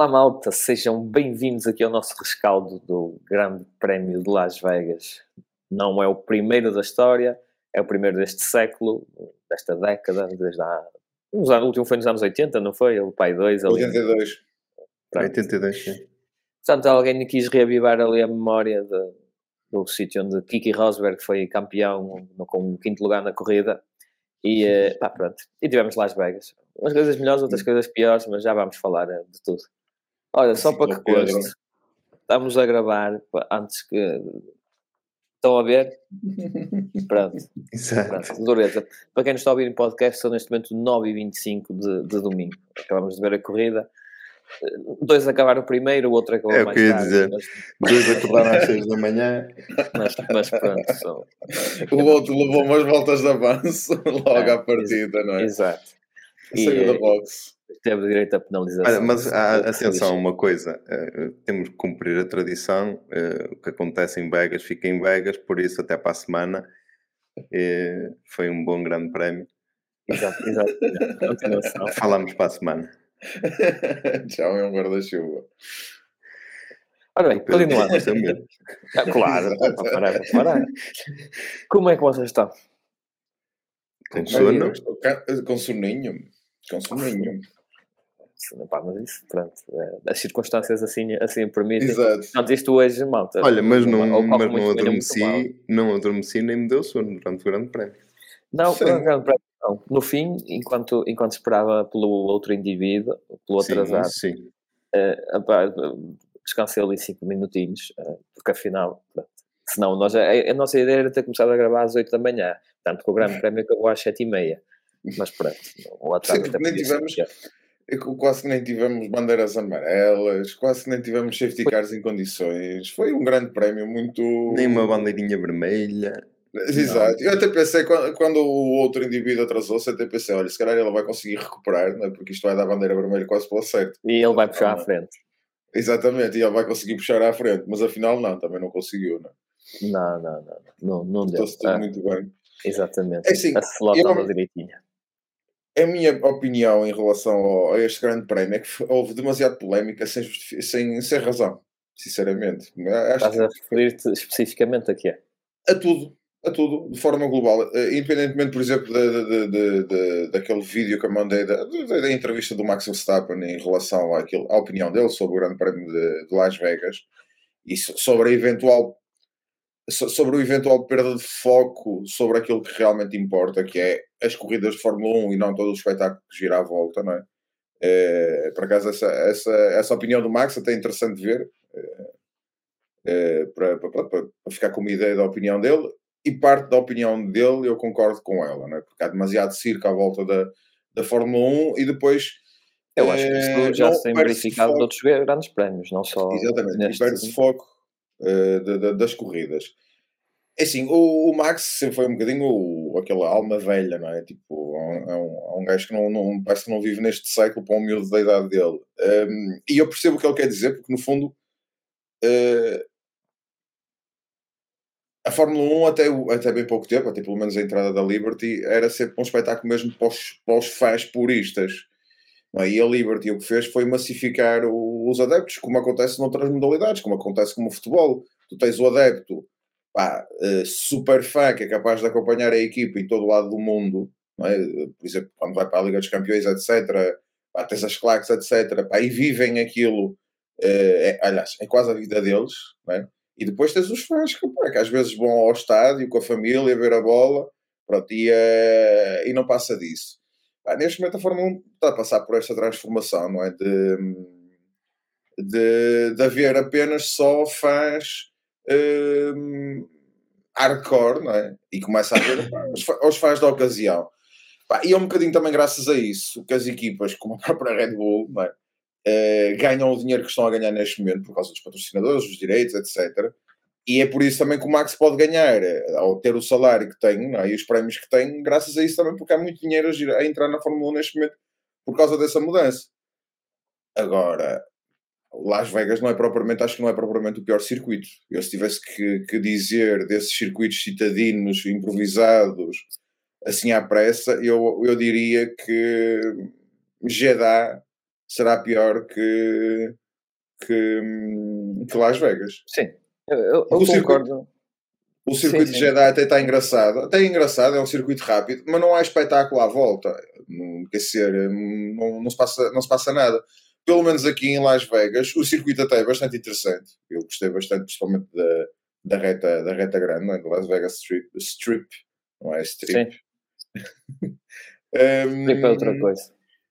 Olá malta, sejam bem-vindos aqui ao nosso rescaldo do Grande Prémio de Las Vegas. Não é o primeiro da história, é o primeiro deste século, desta década, desde há... o último foi nos anos 80, não foi? O Pai 2 ali. 82. Pronto. 82, sim. Portanto, alguém quis reavivar ali a memória de, do sítio onde Kiki Rosberg foi campeão com o quinto lugar na corrida. E eh, pá, pronto. E tivemos Las Vegas. Umas coisas melhores, outras coisas piores, mas já vamos falar eh, de tudo. Olha, só para que conste, estamos a gravar antes que. Estão a ver? Pronto. Exato. Pronto, dureza. Para quem nos está a ouvir em podcast, são neste momento 9h25 de, de domingo. Acabamos de ver a corrida. Dois acabaram primeiro, o outro acabou É o mais que eu ia tarde. dizer. Mas, Dois acordaram às 6 da manhã. mas, mas pronto, são. O outro levou umas voltas de avanço logo É, à partida, não é? Exato. E, Saiu da eh, box. Teve direito a penalização. Olha, mas há- Foi atenção, uma coisa, eh, temos que cumprir a tradição, eh, o que acontece em Vegas fica em Vegas, por isso até para a semana eh, foi um bom grande prémio. Exato, exato. Falamos para a semana. Tchau, é um guarda-chuva. Ora bem, continuando. Ah, claro, para parar, para parar. Como é que vocês estão? Tem Olha, sono? Com soninho. Com soninho. Pá, mas isso, pronto, é, as circunstâncias assim, assim permitem. Exato. Isto hoje, malta. Olha, mas não, mas não adormeci, não adormeci nem me deu sono durante o grande prémio. Não, o Grande Prémio, não. No fim, enquanto, enquanto esperava pelo outro indivíduo, pelo Sim, atrasado, sim. epá, descansei ali cinco minutinhos, eh, porque afinal, pronto, senão nós, a, a nossa ideia era ter começado a gravar às 8 da manhã, tanto que o Grande Prémio acabou às 7 e meia. Mas pronto, o atraso Sim, até nem tivemos- quase que nem tivemos bandeiras amarelas, quase que nem tivemos safety cars em condições. Foi um grande prémio, muito. Nem uma bandeirinha vermelha. Exato. Eu até pensei, quando, quando o outro indivíduo atrasou-se, até pensei, olha, se calhar ele vai conseguir recuperar, não é? porque isto vai dar bandeira vermelha quase pelo certo. E ele vai puxar à Não. frente. Exatamente, e ele vai conseguir puxar à frente, mas afinal não, também não conseguiu, não. é? Não, não, não, não, não deu. Estou-se Ah, muito bem. exatamente. É assim, a slot eu- direitinha. A minha opinião em relação ao- a este grande prémio é que houve demasiado polémica sem, sem, sem razão, sinceramente. Acho Estás a referir-te especificamente a quê? a tudo, a tudo, de forma global. Eh, Independentemente, por exemplo, da, da- da- daquele vídeo que eu mandei da, da- entrevista do Max Verstappen em relação àquilo, à opinião dele sobre o Grande Prémio de, de Las Vegas e so- sobre a eventual so- sobre o eventual perda de foco sobre aquilo que realmente importa, que é as corridas de Fórmula 1 e não todo o espetáculo que gira à volta, não é? Eh, por acaso, essa, essa, essa opinião do Max até é interessante de ver, eh, para, para, para- ficar com uma ideia da opinião dele, e parte da opinião dele eu concordo com ela, não é? porque há demasiado circo à volta da, da Fórmula 1 e depois. Eu acho que isso já se tem verificado foco- noutros grandes prémios, não só Exatamente, neste. perde-se foco eh, da- da- das corridas. É assim, o, o Max sempre foi um bocadinho o, aquela alma velha, não é? Tipo, é um, é um, é um gajo que não, não, parece que não vive neste século para o miúdo da idade dele. Um, e eu percebo o que ele quer dizer, porque no fundo eh, a Fórmula 1 até, até bem pouco tempo, até pelo menos a entrada da Liberty, era sempre um espetáculo mesmo para os, para os fãs puristas. não é? E a Liberty o que fez foi massificar o- os adeptos, como acontece noutras modalidades, como acontece com o futebol. Tu tens o adepto pá, eh, super fã que é capaz de acompanhar a equipa em todo o lado do mundo, é? por exemplo, quando vai para a Liga dos Campeões, etc. Pá, tens as claques, etc. Pá, e vivem aquilo, eh, é, aliás, é quase a vida deles. É? E depois tens os fãs que, pá, que às vezes vão ao estádio com a família ver a bola pronto, e, eh, e não passa disso. Pá, neste momento a Fórmula 1 está a passar por esta transformação, não é? De, de, de haver apenas só fãs hum, hardcore, não é? E começa a pá, os, fãs da ocasião. Pá, e é um bocadinho também graças a isso que as equipas, como a própria Red Bull, não é? Eh, ganham o dinheiro que estão a ganhar neste momento por causa dos patrocinadores, dos direitos, etc. E é por isso também que o Max pode ganhar, eh, ao ter o salário que tem é? e os prémios que tem, graças a isso também, porque há muito dinheiro a, girar- a entrar na Fórmula 1 neste momento por causa dessa mudança. Agora, Las Vegas não é propriamente, acho que não é propriamente o pior circuito. Eu se tivesse que, que dizer desses circuitos citadinos, improvisados, assim à pressa, eu, eu diria que Jeddah será pior que, que, que Las Vegas. Sim, eu, eu, O circuito- concordo. O circuito Sim, de. Jeddah até está engraçado. Até é engraçado, é um circuito rápido, mas não há espetáculo à volta. Não, quer dizer, não, não, se passa, não se passa nada. Pelo menos aqui em Las Vegas, o circuito até é bastante interessante. Eu gostei bastante, principalmente da, da, reta, da reta grande, não é? Las Vegas Strip, Strip não é? Strip. Um, Tipo é outra coisa.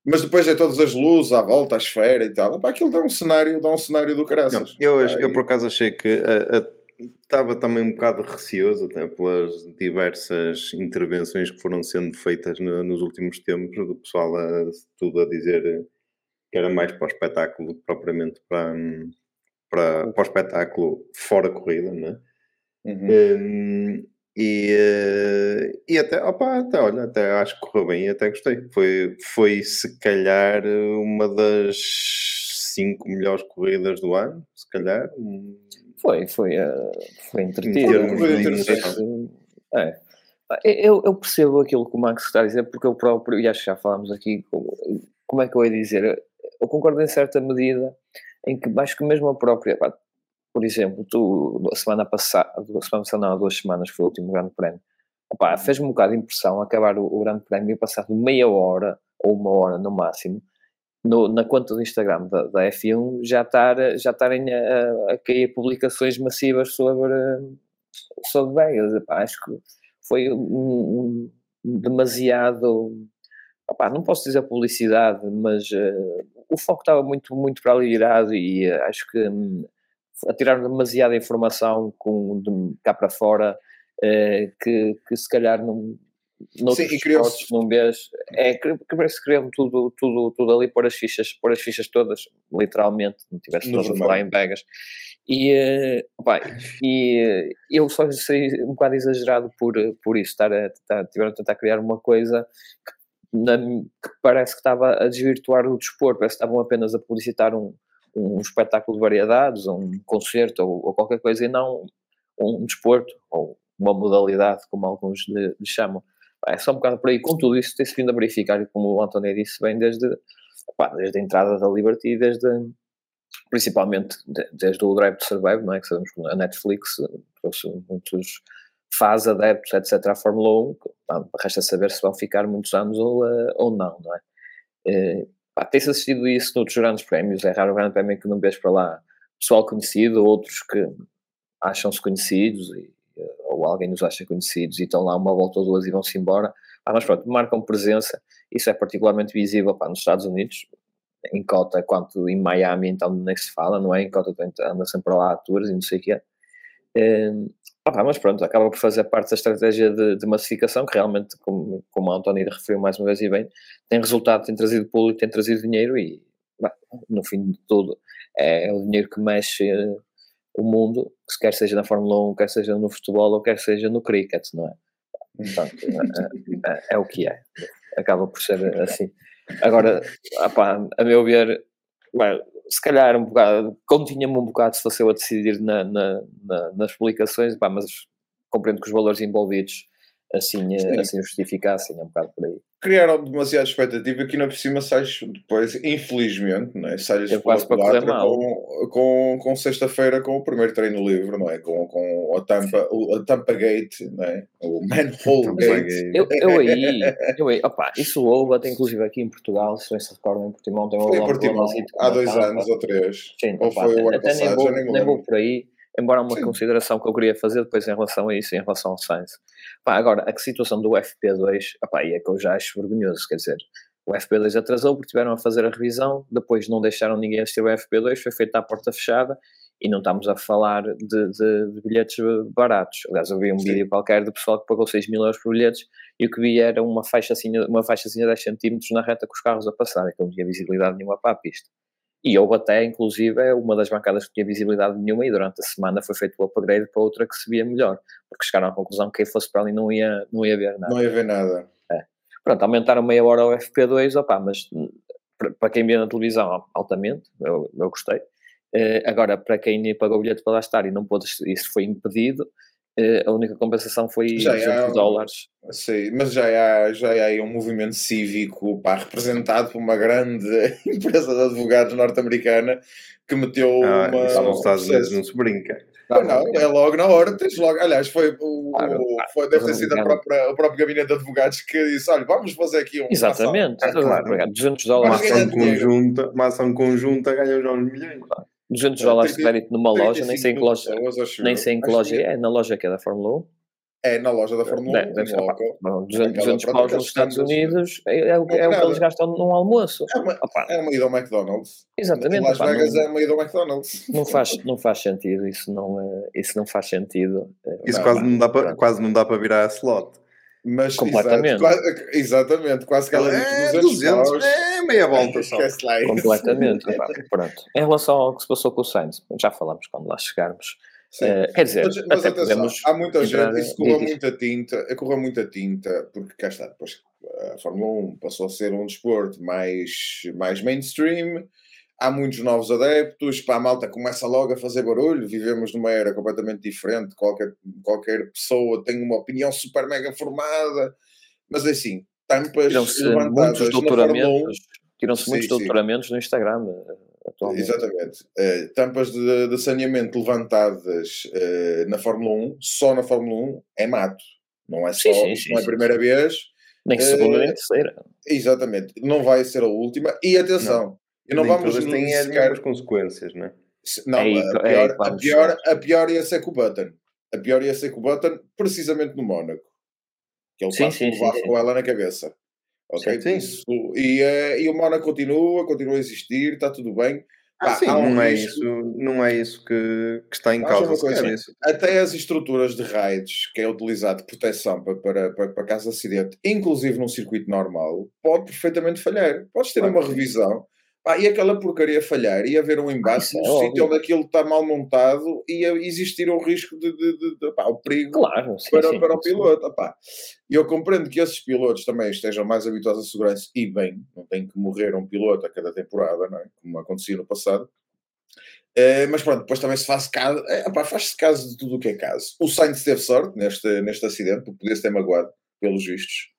Mas depois é todas as luzes à volta, a esfera e tal. Epá, aquilo dá um cenário, dá um cenário do Não, caraças. eu, eu por acaso achei que a- a- estava também um bocado receoso até pelas diversas intervenções que foram sendo feitas no- nos últimos tempos, do pessoal a, tudo a dizer que era mais para o espetáculo do que propriamente para, hum, para, para o espetáculo fora corrida, não é? Uhum. Hum, e, eh, e até, opa, até, olha, até acho que correu bem e até gostei. Foi, foi se calhar uma das cinco melhores corridas do ano, se calhar. Hum, Foi, foi, eh, foi entretido. Sei se- é. Eu, eu percebo aquilo que o Max está a dizer, porque eu próprio, e acho que já falámos aqui, como é que eu ia dizer? Eu concordo em certa medida em que acho que mesmo a própria, pá, por exemplo, tu, a semana passada, semana passada, não, duas semanas foi o último grande prémio, Opá, fez-me um bocado de impressão acabar o, o grande prémio e passado meia hora, ou uma hora no máximo, no- na conta do Instagram da, da F1 já, estar, já estarem a, a cair publicações massivas sobre, sobre Vegas. Epá, acho que foi um, um demasiado. Opá, não posso dizer publicidade, mas eh, o foco estava muito, muito para ali virado e eh, acho que hum, atiraram demasiada informação com, de cá para fora eh, que, que se calhar não. Sim, e criou-se- não vês. É, parece que criam tudo, tudo, tudo ali, pôr as fichas, pôr as fichas todas, literalmente, não tivesse todas vermelho. em Vegas. E, opá, e eu só sei um bocado exagerado por, por isso, estar a, estar, tiveram a tentar criar uma coisa que, na- que parece que estava a desvirtuar o desporto, parece que estavam apenas a publicitar um, um espetáculo de variedades, ou um concerto, ou, ou qualquer coisa, e não um desporto, ou uma modalidade, como alguns lhe, lhe chamam. É só um bocado por aí. Com tudo isso, tem-se vindo a verificar, como o António disse bem, desde, pá, desde a entrada da Liberty, desde, principalmente de- desde o Drive to Survive, não é? Que sabemos que a Netflix trouxe muitos fãs, adeptos, etc. à Fórmula 1, que, pá, resta saber se vão ficar muitos anos ou, eh, ou não, não é? Pá, Tem-se assistido isso noutros grandes prémios, é raro o grande prémio que não vês para lá pessoal conhecido, outros que acham-se conhecidos e, eh, ou alguém nos acha conhecidos e estão lá uma volta ou duas e vão-se embora. Ah, mas pronto, marcam presença. Isso é particularmente visível pá, nos Estados Unidos, em cota, quanto em Miami, então nem se fala, não é? Em cota tem- anda sempre lá a tours e não sei o que é. Mas pronto, acaba por fazer parte da estratégia de, de massificação, que realmente, como, como a António referiu mais uma vez e bem, tem resultado, tem trazido público, tem trazido dinheiro e, no fim de tudo, é o dinheiro que mexe eh, o mundo, que quer seja na Fórmula 1, quer seja no futebol ou quer seja no cricket, não é? Portanto, é, é- é o que é. Acaba por ser assim. Agora, apá, a meu ver, bem, se calhar um bocado, continha-me um bocado se fosse eu a decidir na, na- na- nas publicações, pá, mas compreendo que os valores envolvidos assim, eh, Sim. assim justificassem, é um bocado por aí. Criaram demasiada expectativa que ainda por cima sais depois, infelizmente, não é? sais Eu quase para correr mal. com, com, com sexta-feira com o primeiro treino livre, não é? Com, com a, tampa, o- a Tampa Gate, não é? O Manhole Gate. Gate. Eu, eu aí, eu aí, opá, isso houve até inclusive aqui em Portugal, se bem se recordam, em Portimão tem Foi em um Portimão, há dois tampa. anos ou três. Sim, Ou opá, foi o ano até nem passado, vou, já nem vou por aí, embora uma Sim. consideração que eu queria fazer depois em relação a isso, em relação ao Sainz. Pá, agora, a situação do FP2, opá, e é que eu já acho vergonhoso, quer dizer, o FP2 atrasou porque tiveram a fazer a revisão, depois não deixaram ninguém assistir ao FP2, foi feito à porta fechada e não estamos a falar de, de- de bilhetes baratos. Aliás, eu vi um Sim. vídeo qualquer de pessoal que pagou 6 mil euros por bilhetes e o que vi era uma faixazinha, uma faixazinha de 10 centímetros na reta com os carros a passarem, que não tinha visibilidade nenhuma para a pista. E houve até, inclusive, uma das bancadas que tinha visibilidade nenhuma e durante a semana foi feito o upgrade para outra que se via melhor, porque chegaram à conclusão que quem fosse para ali não ia, não ia ver nada. Não ia ver nada. Pronto, aumentaram meia hora ao FP2, opá, mas hum, para- quem vê na televisão, altamente, eu, eu gostei. Eh, agora, para quem pagou o bilhete para lá estar e não pôde, isso foi impedido, a única compensação foi Já 200 há- dólares. Sim, mas já há, já há aí um movimento cívico pá, representado por uma grande empresa de advogados norte-americana que meteu Ah, uma. isso nos Estados Unidos não se brinca. Pois não, é logo na hora, tens logo. Aliás, foi, o, Claro, o- claro. foi, deve ter Mas sido própria, o próprio gabinete de advogados que disse: olha, vamos fazer aqui um. Exatamente. Ah, claro. Obrigado. 200 Uma Mas dólares, ganha ação conjunta, uma ação conjunta ganha já uns milhões. 200 dólares de crédito numa loja, nem sei em que loja, nem sei em que loja é, na loja que é da Fórmula 1. É na loja da Fórmula 1. Deve, local. bom, 200, Aquela 200 pronto, paus nos Estados. Unidos é, é o, é é que eles gastam num almoço. É uma, Opa, é uma ida ao McDonald's. exatamente. Em Las Vegas não, é uma ida ao McDonald's. não, faz, não faz sentido, isso não, é, isso não faz sentido. É, Isso Não, quase, não, dá para, quase não dá para virar a slot. Mas, Completamente. Exato, quase, exatamente, quase que ela diz É, 200 200, paus. é meia volta só. Esquece lá isso. Completamente. pronto. Em relação ao que se passou com o Sainz, já falamos quando lá chegarmos. Sim. Eh, quer dizer, Mas, mas até atenção, há muita entrar- gente, isso correu muita tinta, correu muita tinta, porque cá está, depois a Fórmula 1 passou a ser um desporto mais, mais mainstream, há muitos novos adeptos, para a malta começa logo a fazer barulho, vivemos numa era completamente diferente, qualquer, qualquer pessoa tem uma opinião super mega formada, mas é assim, tampas levantadas muitos na Fórmula 1, doutoramentos. Tiram-se muitos sim. doutoramentos no Instagram eh, atualmente. Exatamente. Eh, tampas de, de saneamento levantadas eh, na Fórmula 1, só na Fórmula 1, é mato. Não é só, Sim, não é a primeira vez. Nem segunda, Eh, nem terceira. Exatamente. Não vai ser a última. E atenção, e não Nem vamos todas têm as sequer... mesmas consequências, não é? Não, É a, é pior, que a, pior, a pior ia ser com o Button. A pior ia ser com o Button, precisamente no Mónaco. Que ele Sim, sim, sim, sim. com ela na cabeça. Ok? Sim. Isso- e, eh, e o Mónaco continua, continua a existir, está tudo bem. Ah, sim, um não, é risco- isso, não é isso que, que está em causa. coisa, isso. até as estruturas de raids que é utilizado de proteção para, para, para, para caso de acidente, inclusive num circuito normal, pode perfeitamente falhar. Podes ter Claro uma sim. revisão pá, e aquela porcaria falhar e haver um embate isso é no sítio onde aquilo está mal montado e existir o risco de, de, de- de- pá, o perigo Claro, sim, para, sim, para o sim. piloto. pá. E eu compreendo que esses pilotos também estejam mais habituados à segurança e bem, não tem que morrer um piloto a cada temporada, não é? como acontecia no passado. Eh, mas pronto, depois também se faz caso, pá, faz-se caso de tudo o que é caso. O Sainz teve sorte neste, neste acidente, porque podia-se ter magoado, pelos vistos.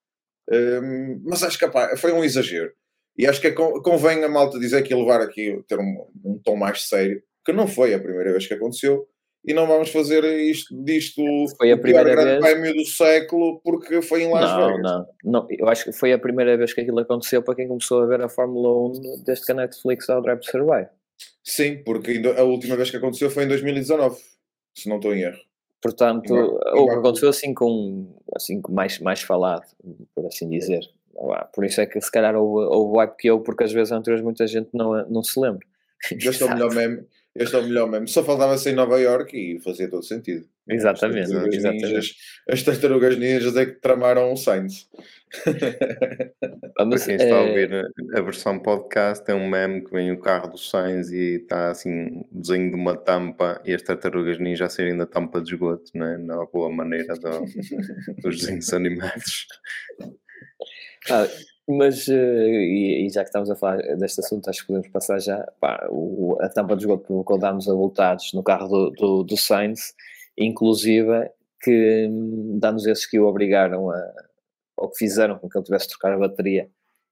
Ehm, mas acho que epá, foi um exagero. E acho que é con- convém a malta dizer que levar aqui, ter um, um tom mais sério, que não foi a primeira vez que aconteceu, e não vamos fazer isto, disto Foi a o primeira grande vez. prémio do século, porque foi em Las Não, Vegas. não, não. Eu acho que foi a primeira vez que aquilo aconteceu para quem começou a ver a Fórmula 1 desde que a Netflix dá o Drive to Survive. Sim, porque a última vez que aconteceu foi em 2019, se não estou em erro. Portanto, Igual- o que aconteceu assim com, assim com mais, mais falado, por assim dizer. Por isso é que se calhar houve, houve hype que eu, porque às vezes anteriores muita gente não, não se lembra. Este é o melhor meme. Este é o melhor meme. Só faltava ser em Nova York e fazia todo sentido. Exatamente, As tartarugas exatamente. ninjas, as tartarugas ninjas é que tramaram o Sainz. Ah, Para quem está a eh, ouvir a- versão podcast, é um meme que vem o carro do Sainz e está assim o desenho de uma tampa e as tartarugas ninja a serem da tampa de esgoto, não é? Na boa maneira do- dos desenhos animados. Ah, mas, eh, e, e já que estamos a falar deste assunto, acho que podemos passar já. Pá, o- a tampa de esgoto provocou danos avultados no carro do, do, do Sainz, inclusive que hum, danos esses que o obrigaram a. ou que fizeram com que ele tivesse de trocar a bateria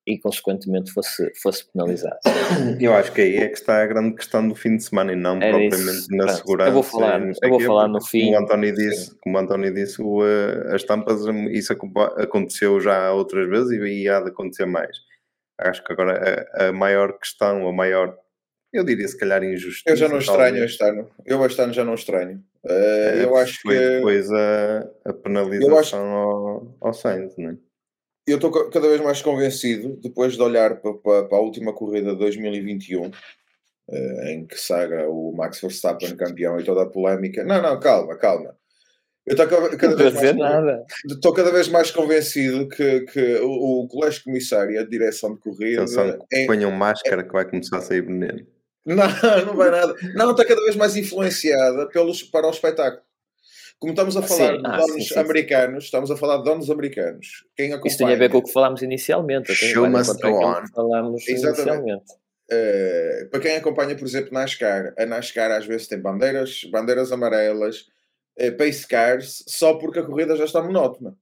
e, consequentemente, fosse, fosse penalizado. Eu acho que aí é que está a grande questão do fim de semana e não Era propriamente isso. na Pronto, segurança. eu vou falar- sei eu vou falar no fim. Como o António disse, como o António disse o, eh, as tampas, hum, isso aco- aconteceu já outras vezes e, e há de acontecer mais. Acho que agora a, a maior questão, a maior, eu diria se calhar injustiça. Eu já não estranho talvez, este ano. Eu este ano já não estranho. Eh, eh, eu acho foi que. depois a, a penalização ao, ao Sainz, não é? Eu estou ca- cada vez mais convencido, depois de olhar para, para- para a última corrida de 2021, eh, em que saga o Max Verstappen campeão e toda a polémica. Não, não, calma, calma. Eu estou ca- cada, Não vez estou a dizer mais, nada. estou cada vez mais convencido que, que o, o colégio comissário e a direção de corrida. Atenção, é- ponham máscara que vai começar a sair veneno. Não, não vai nada. Não, está cada vez mais influenciada pelos, para o espetáculo. Como estamos a Ah, falar sim. de Ah, donos sim, sim, sim. americanos, estamos a falar de donos americanos. Quem acompanha, Isso tem a ver com o que falámos inicialmente. Show must go on. falámos Exatamente. inicialmente. eh, para quem acompanha, por exemplo, NASCAR, a NASCAR às vezes tem bandeiras, bandeiras amarelas, eh, pace cars só porque a corrida já está monótona.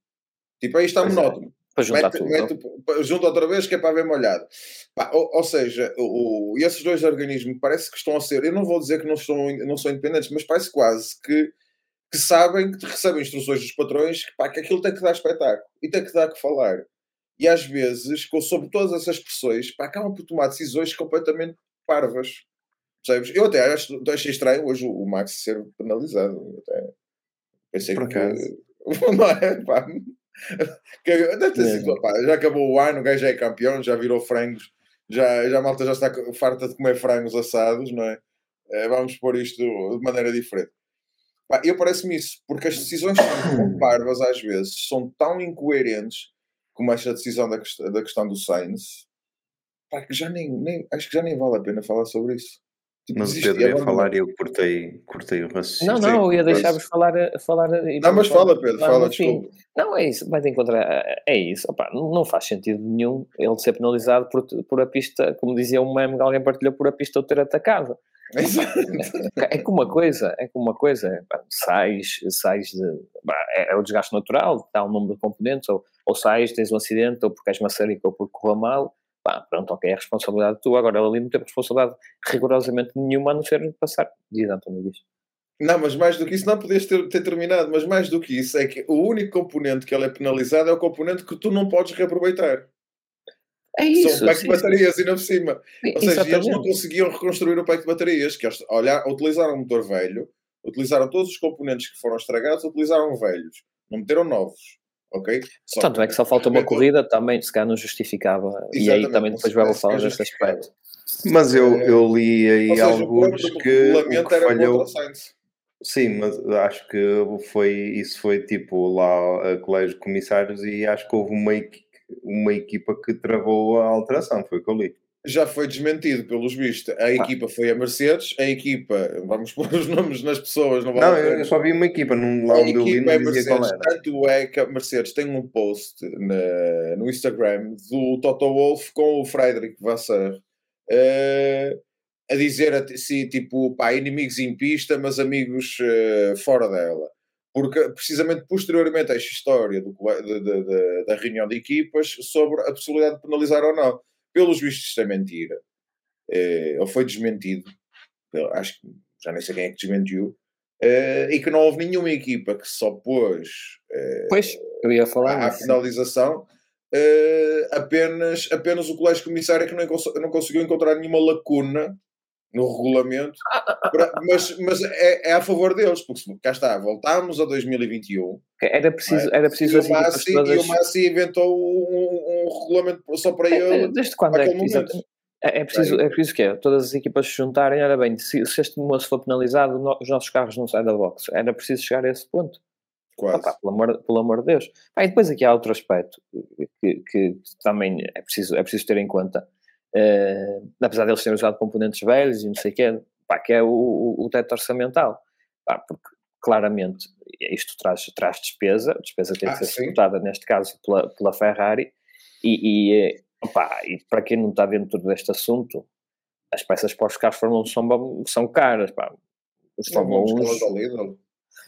Tipo, aí está Pois é. monótono. Para juntar Mete, tudo. mete, junta outra vez que é para ver molhado. Pá, ou, ou seja, o, o- esses dois organismos parece que estão a ser, eu não vou dizer que não, estão, não são independentes, mas parece quase que, que sabem, que recebem instruções dos patrões que, pá, que aquilo tem que dar espetáculo e tem que dar que falar. E às vezes, sobre todas essas pressões, pá, acabam por tomar decisões completamente parvas. Percebes? Eu até acho, achei estranho hoje o, Max ser penalizado. Até pensei Por que. Não é? Pá, que, deve ter sido, pá, já acabou o ano, o gajo já é campeão, já virou frangos, já, já a malta já está farta de comer frangos assados, não é? Eh, vamos pôr isto de maneira diferente. Eu parece-me isso, porque as decisões são tão parvas às vezes, são tão incoerentes como esta decisão da, da questão do Sainz, pá, que já nem, nem, acho que já nem vale a pena falar sobre isso. Tipo, Mas o Pedro ia falar e eu cortei, cortei o raciocínio. Não, não, eu ia deixar-vos falar, falar e Não, mas fala, Pedro, fala, desculpa. Não, é isso, vai encontrar, é isso, Opa, não faz sentido nenhum ele ser penalizado por, por a pista, como dizia um meme que alguém partilhou, por a pista o ter atacado. Exato. É como uma coisa, é como uma coisa, pá, sais, sais de, é, é o desgaste natural, está um número de componentes, ou, ou sais, tens um acidente, ou porque és maçarico, ou porque correu mal, pá, pronto, ok, é a responsabilidade tua, agora ele ali não tem responsabilidade rigorosamente nenhuma a não ser passar, diz António diz. Não, mas mais do que isso, não podias ter, ter terminado, mas mais do que isso, é que o único componente que ele é penalizado é o componente que tu não podes reaproveitar. É isso, São o pack de baterias, ainda por cima. sim, Ou seja, eles não conseguiam reconstruir o pack de baterias, que eles olhar, utilizaram um motor velho, utilizaram todos os componentes que foram estragados, utilizaram velhos, não meteram novos. Ok? Só Tanto é que só falta uma inventou- corrida, também se calhar não justificava, e aí também depois vai falar que é aspecto. Mas eu, eu li aí seja, o alguns próprio que o que era falhou. o. Sim, mas acho que foi, isso foi tipo lá a colégio de comissários e acho que houve uma, equi- uma equipa que travou a alteração, foi o que eu li. Já foi desmentido pelos vistos. A equipa foi a Mercedes, a equipa, vamos pôr os nomes nas pessoas, não vale Não, eu só vi uma equipa, num, lá A onde eu li equipa é não dizia qual Mercedes, era. tanto é que a Mercedes tem um post na- no Instagram do Toto Wolff com o Frederic Vassar eh, a dizer a ti- se tipo, pá, inimigos em pista, mas amigos eh, fora dela. Porque precisamente posteriormente a esta história do de- de- de- da reunião de equipas sobre a possibilidade de penalizar ou não. Pelos vistos, isto é mentira. Eh, ou foi desmentido. Acho que já nem sei quem é que desmentiu. Eh, e que não houve nenhuma equipa que se opôs eh, Pois, eu ia falar à eh, apenas, apenas o colégio comissário é que não, não conseguiu encontrar nenhuma lacuna no regulamento, pra- mas, mas é, é a favor deles, porque cá está, voltámos a 2021 Era preciso, era e preciso o, as equipas Massi, todas... e o Massi inventou um, um regulamento só para ele. Desde quando para é que... momento. É, é preciso, é preciso que é, todas as equipas se juntarem, era bem, se, se este moço for penalizado, no- os nossos carros não saem da box. Era preciso chegar a esse ponto. Quase. Opa, pelo, amor, pelo amor de Deus. Pá, e depois aqui há outro aspecto que, que também é preciso, é preciso ter em conta. Eh, apesar deles terem usado componentes velhos e não sei o quê, pá, que é o, o, o teto orçamental. Pá, porque claramente isto traz, traz despesa, a despesa tem Ah, que ser suportada neste caso pela, pela Ferrari e, e, eh, opá, e para quem não está dentro deste assunto, as peças para os carros Fórmula 1 são, são caras. Pá. Os Fórmula vamos 1 falar da Lidl.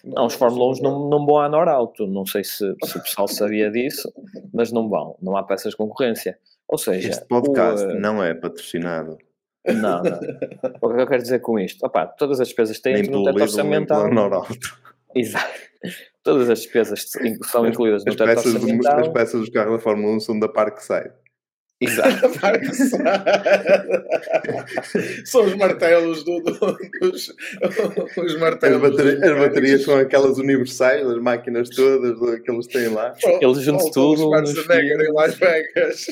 Não, os Fórmula 1 não, não vão à Norauto. Não sei se, se o pessoal sabia disso, mas não vão. Não há peças de concorrência. Ou seja, Este podcast o, eh, não é patrocinado não, não. O que eu quero dizer com isto? Opá, todas as despesas têm nem no teto nem orçamental. Norauto. Exato. Todas as despesas são incluídas no As teto peças, do- orçamental. as peças dos carros da Fórmula 1 são da Parkside. Exato. São os martelos do, do- dos os As, martelos. bateri- dos as baterias são aquelas universais, as máquinas todas que eles têm lá. Eles juntam os tudo nos Schwarzenegger em Las Vegas.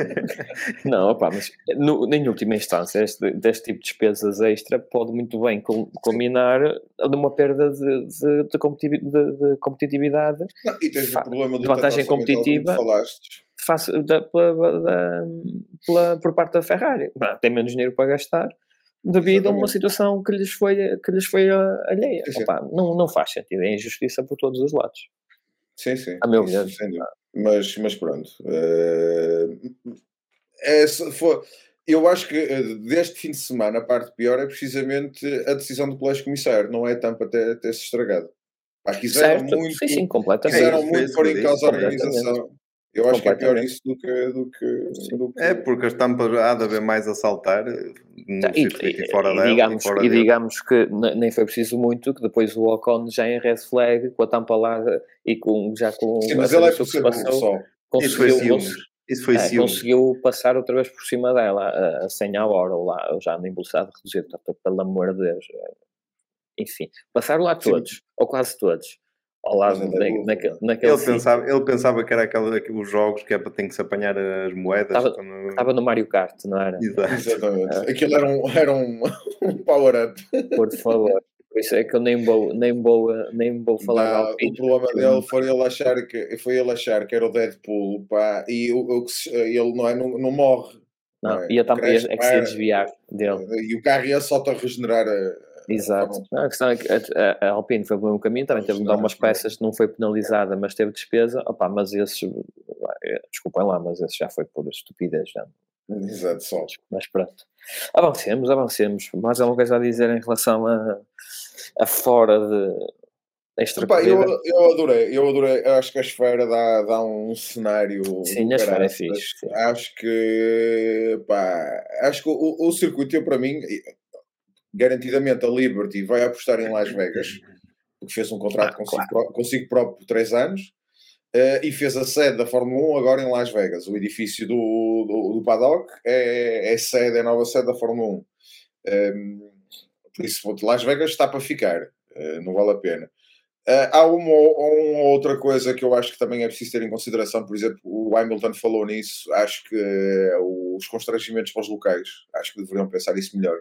Não, opá, mas no, em última instância, este, deste tipo de despesas extra pode muito bem culminar numa perda de, de, de competitivi- de- de competitividade Não, e tens o problema do de vantagem como competitiva. Falaste. Face, da, pela, da- pela- por parte da Ferrari. Bah, Tem menos dinheiro para gastar devido a uma situação que lhes foi, que lhes foi ah, alheia. Opá, não, não faz sentido, é injustiça por todos os lados. Sim, sim. A meu ver. Mas, mas pronto. eh, é, for- eu acho que eh, deste fim de semana a parte pior é precisamente a decisão do colégio comissário. Não é tanto até ter se estragado. Pá, quiseram Certo, muito, sim, sim, completamente. quiseram muito pôr em causa a organização. Eu acho que é pior isso do que. Do que, do que É porque as tampas há de haver mais a saltar eh, no Tá, E, circuito e- e fora e dela. e digamos, fora e digamos que ne- nem foi preciso muito, que depois o Ocon já em red flag, com a tampa lá e com, já com Sim, mas ele é passou, só. Isso foi conseguiu, ciúmes. Isso foi é, conseguiu passar outra vez por cima dela a, a 100 a hora, ou lá, ou já na velocidade reduzida, pelo amor de Deus. é, Enfim, passaram lá Sim. todos, ou quase todos, ao lado, é da- burro, naquele, não naquele Ele sítio. pensava, ele pensava que era aquela, os jogos que é para tem que se apanhar as moedas. Estava- quando- Estava no Mario Kart, não era? Exato. Exatamente. Aquilo era um, era um, um power-up. Por favor. Por isso é que eu nem vou, nem vou, nem vou falar de Não, o problema dele foi ele achar que foi ele achar que era o Deadpool pá, e o, o ele não, é, não, não morre Não, é, ia, ia- é que se ia desviar dele. e o carro ia só a regenerar a, Exato. Não, a questão é que a, a- Alpine foi pelo mesmo caminho, também teve de dar umas peças, não foi penalizada, mas teve despesa. Opa, mas esses, eh, desculpem lá, mas esse já foi por estupidez. Já. Exato, só. Mas pronto. Avancemos, avancemos. Mais alguma coisa a dizer em relação a, a fora de Epá, eu, eu adorei, eu adorei. Eu acho que a esfera dá, dá um cenário. Sim, a esfera é fixe. Acho que pá, acho que o, o circuito, eu, para mim, garantidamente a Liberty vai apostar em Las Vegas, porque fez um contrato Ah, consigo, pró- consigo próprio por 3 anos. eh, e fez a sede da Fórmula 1 agora em Las Vegas. O edifício do, do, do Paddock é, é sede, é a nova sede da Fórmula 1. Ehm, por isso, Las Vegas está para ficar, eh, não vale a pena. Eh, há uma, ou- uma outra coisa que eu acho que também é preciso ter em consideração, por exemplo, o Hamilton falou nisso, acho que eh, os constrangimentos para os locais, acho que deveriam pensar isso melhor.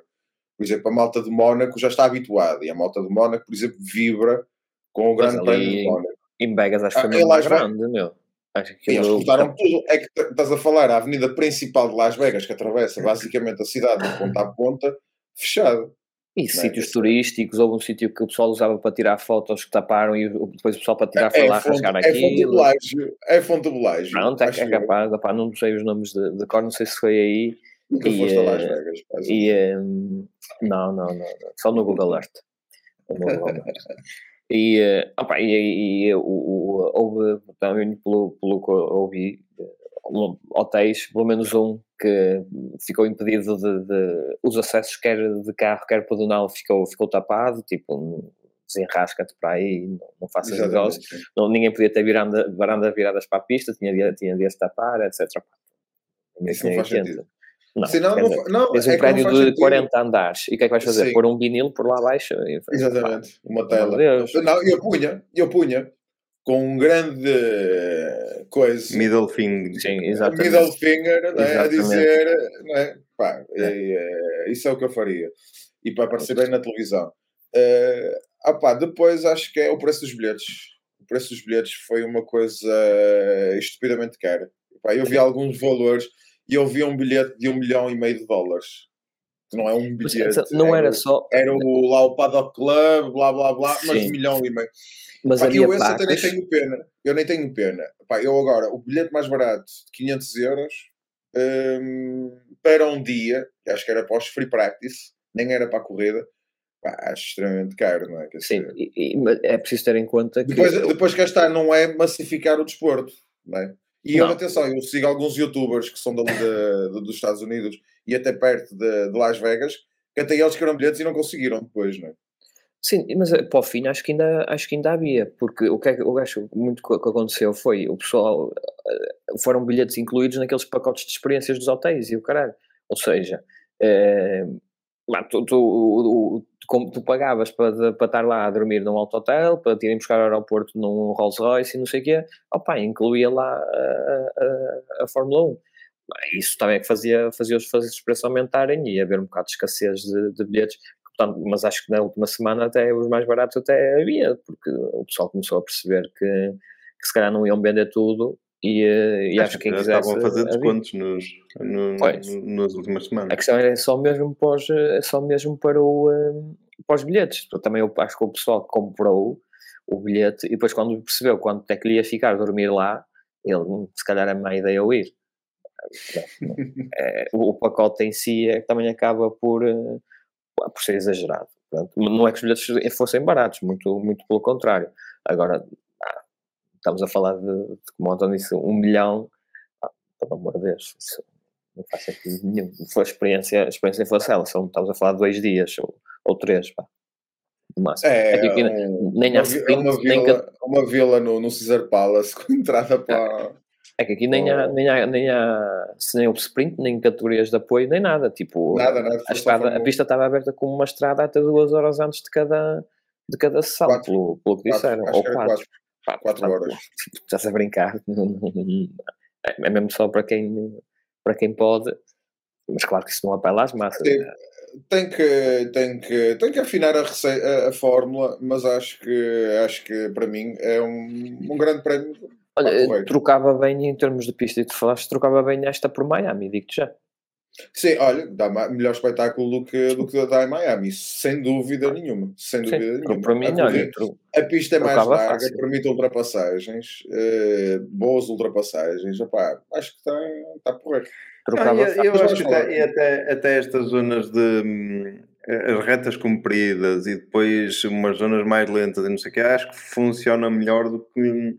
Por exemplo, a malta de Mónaco já está habituada, e a malta de Mónaco, por exemplo, vibra com o Mas Grande Prémio de Mónaco. em Vegas acho que Ah, foi mesmo Vegas- grande, meu. Acho que eles cortaram tudo. É que estás a falar, a avenida principal de Las Vegas, que atravessa basicamente a cidade de ponta a ponta, fechada. E Não é? sítios Esse- turísticos, houve um sítio que o pessoal usava para tirar fotos que taparam e depois o pessoal para tirar foi É, lá fonte, rasgar é fonte aquilo. Belágio. É fonte de. Pronto, é, é capaz, não sei os nomes de, de cor, não sei se foi aí. Nunca e, foste a Las eh, Vegas. E, hum, não, não, não, não, só no Google Earth. No Google Earth. E, eh, opá, e, e o, o, houve, também pelo, pelo que ouvi, eh, um- hotéis, pelo menos um, que ficou impedido de, de- os acessos quer de carro, quer pedonal, ficou, ficou tapado, tipo, desenrasca-te para aí, não, não faças Exatamente, negócio. sim. Não, ninguém podia ter viranda, varandas viradas para a pista, tinha tinha de as tapar, etc. Isso não faz 80. sentido. Não, Sim, não, dizer, não, Tens é um não prédio de sentido. 40 andares. E o que é que vais fazer? Sim. Pôr um vinil por lá abaixo? E, Exatamente, uma tela. Não, eu punha, eu punha com um grande eh, coisa. Middle thing. Sim, exatamente. middle finger não é? a Exatamente. dizer não é? Pá, É. e, eh, isso é o que eu faria e para aparecer bem na televisão Eh, ah pá, depois acho que é o preço dos bilhetes o preço dos bilhetes foi uma coisa estupidamente cara Pá, eu vi alguns valores e eu vi um bilhete de um milhão e meio de dólares que não é um Mas, bilhete não era o- só. era o, lá o Paddock Club blá blá blá mas Sim. de um milhão e meio Mas Pá, havia eu esse até nem tenho pena. Eu nem tenho pena. Pá, eu agora, o bilhete mais barato de 500 euros hum, para um dia, que acho que era para os free practice, nem era para a corrida, pá, acho extremamente caro, não é? Quer Sim, e- e- mas é preciso ter em conta que. depois, depois cá está, não é massificar o desporto, não é? E eu, atenção, eu sigo alguns youtubers que são de- de- dos Estados Unidos e até perto de, de Las Vegas, que até eles queriam bilhetes e não conseguiram depois, não é? Sim, mas eh, para o fim acho que ainda, acho que ainda havia, porque o que, é que eu acho muito que aconteceu foi o pessoal eh, foram bilhetes incluídos naqueles pacotes de experiências dos hotéis e o caralho. Ou seja, eh, lá, tu, tu, como tu pagavas para, para estar lá a dormir num alto hotel, para te irem buscar ao aeroporto num Rolls Royce e não sei o quê, opa, incluía lá a, a, a Fórmula 1. Bem, Isso também é que fazia, fazia os preços aumentarem e haver um bocado de escassez de, de bilhetes. Portanto, mas acho que na última semana até os mais baratos até havia, porque o pessoal começou a perceber que, que se calhar não iam vender tudo e, eh, e acho que quem quisesse... estavam a fazer descontos nos, no- nas últimas A semanas. questão é só mesmo para os, é só mesmo para, o, eh, para os bilhetes. Eu Também eu acho que o pessoal comprou o bilhete e depois quando percebeu quanto é que lhe ia ficar dormir lá, ele "Hum, se calhar é má ideia eu ir. É, o, pacote em si é, também acaba por, eh, por ser exagerado. Portanto, não é que os bilhetes fossem baratos, muito, muito pelo contrário. Agora, estamos a falar de, de, como António disse, um milhão, ah, pelo amor de Deus, isso não faz sentido nenhum. Foi a experiência, a experiência ela, só estamos a falar de dois dias ou, ou três, pá. É, é aqui, um, nem há sprint, uma, vila, nem uma vila no, no Caesar Palace com entrada para. É que aqui nem há, nem há, nem há nem houve sprint, nem categorias de apoio, nem nada. Tipo, nada, nada, a, estrada, a pista estava aberta como uma estrada até duas horas antes de cada, de cada sessão, pelo, pelo que disseram. Ou quatro. Quatro, quatro, quatro horas. Tipo, estás a brincar. É, é mesmo só para quem, para quem pode. Mas claro que isso não apela às massas. Sim. Né? tem que, tem que, tem que afinar a, a, a, fórmula, mas acho que, acho que para mim é um, um grande prémio. Olha, trocava bem em termos de pista e tu falaste, trocava bem esta por Miami, digo-te já. Sim, olha, dá melhor espetáculo do que, do que dá em Miami, sem dúvida nenhuma. Sem dúvida Sim, nenhuma. Para mim, a, olha, a pista é mais larga, fácil. permite ultrapassagens, uh, boas ultrapassagens. Epá, acho que está, está porreiro. Trocava ah, eu, eu acho que até, até, até estas zonas de hum, as retas compridas e depois umas zonas mais lentas e não sei o que, acho que funciona melhor do que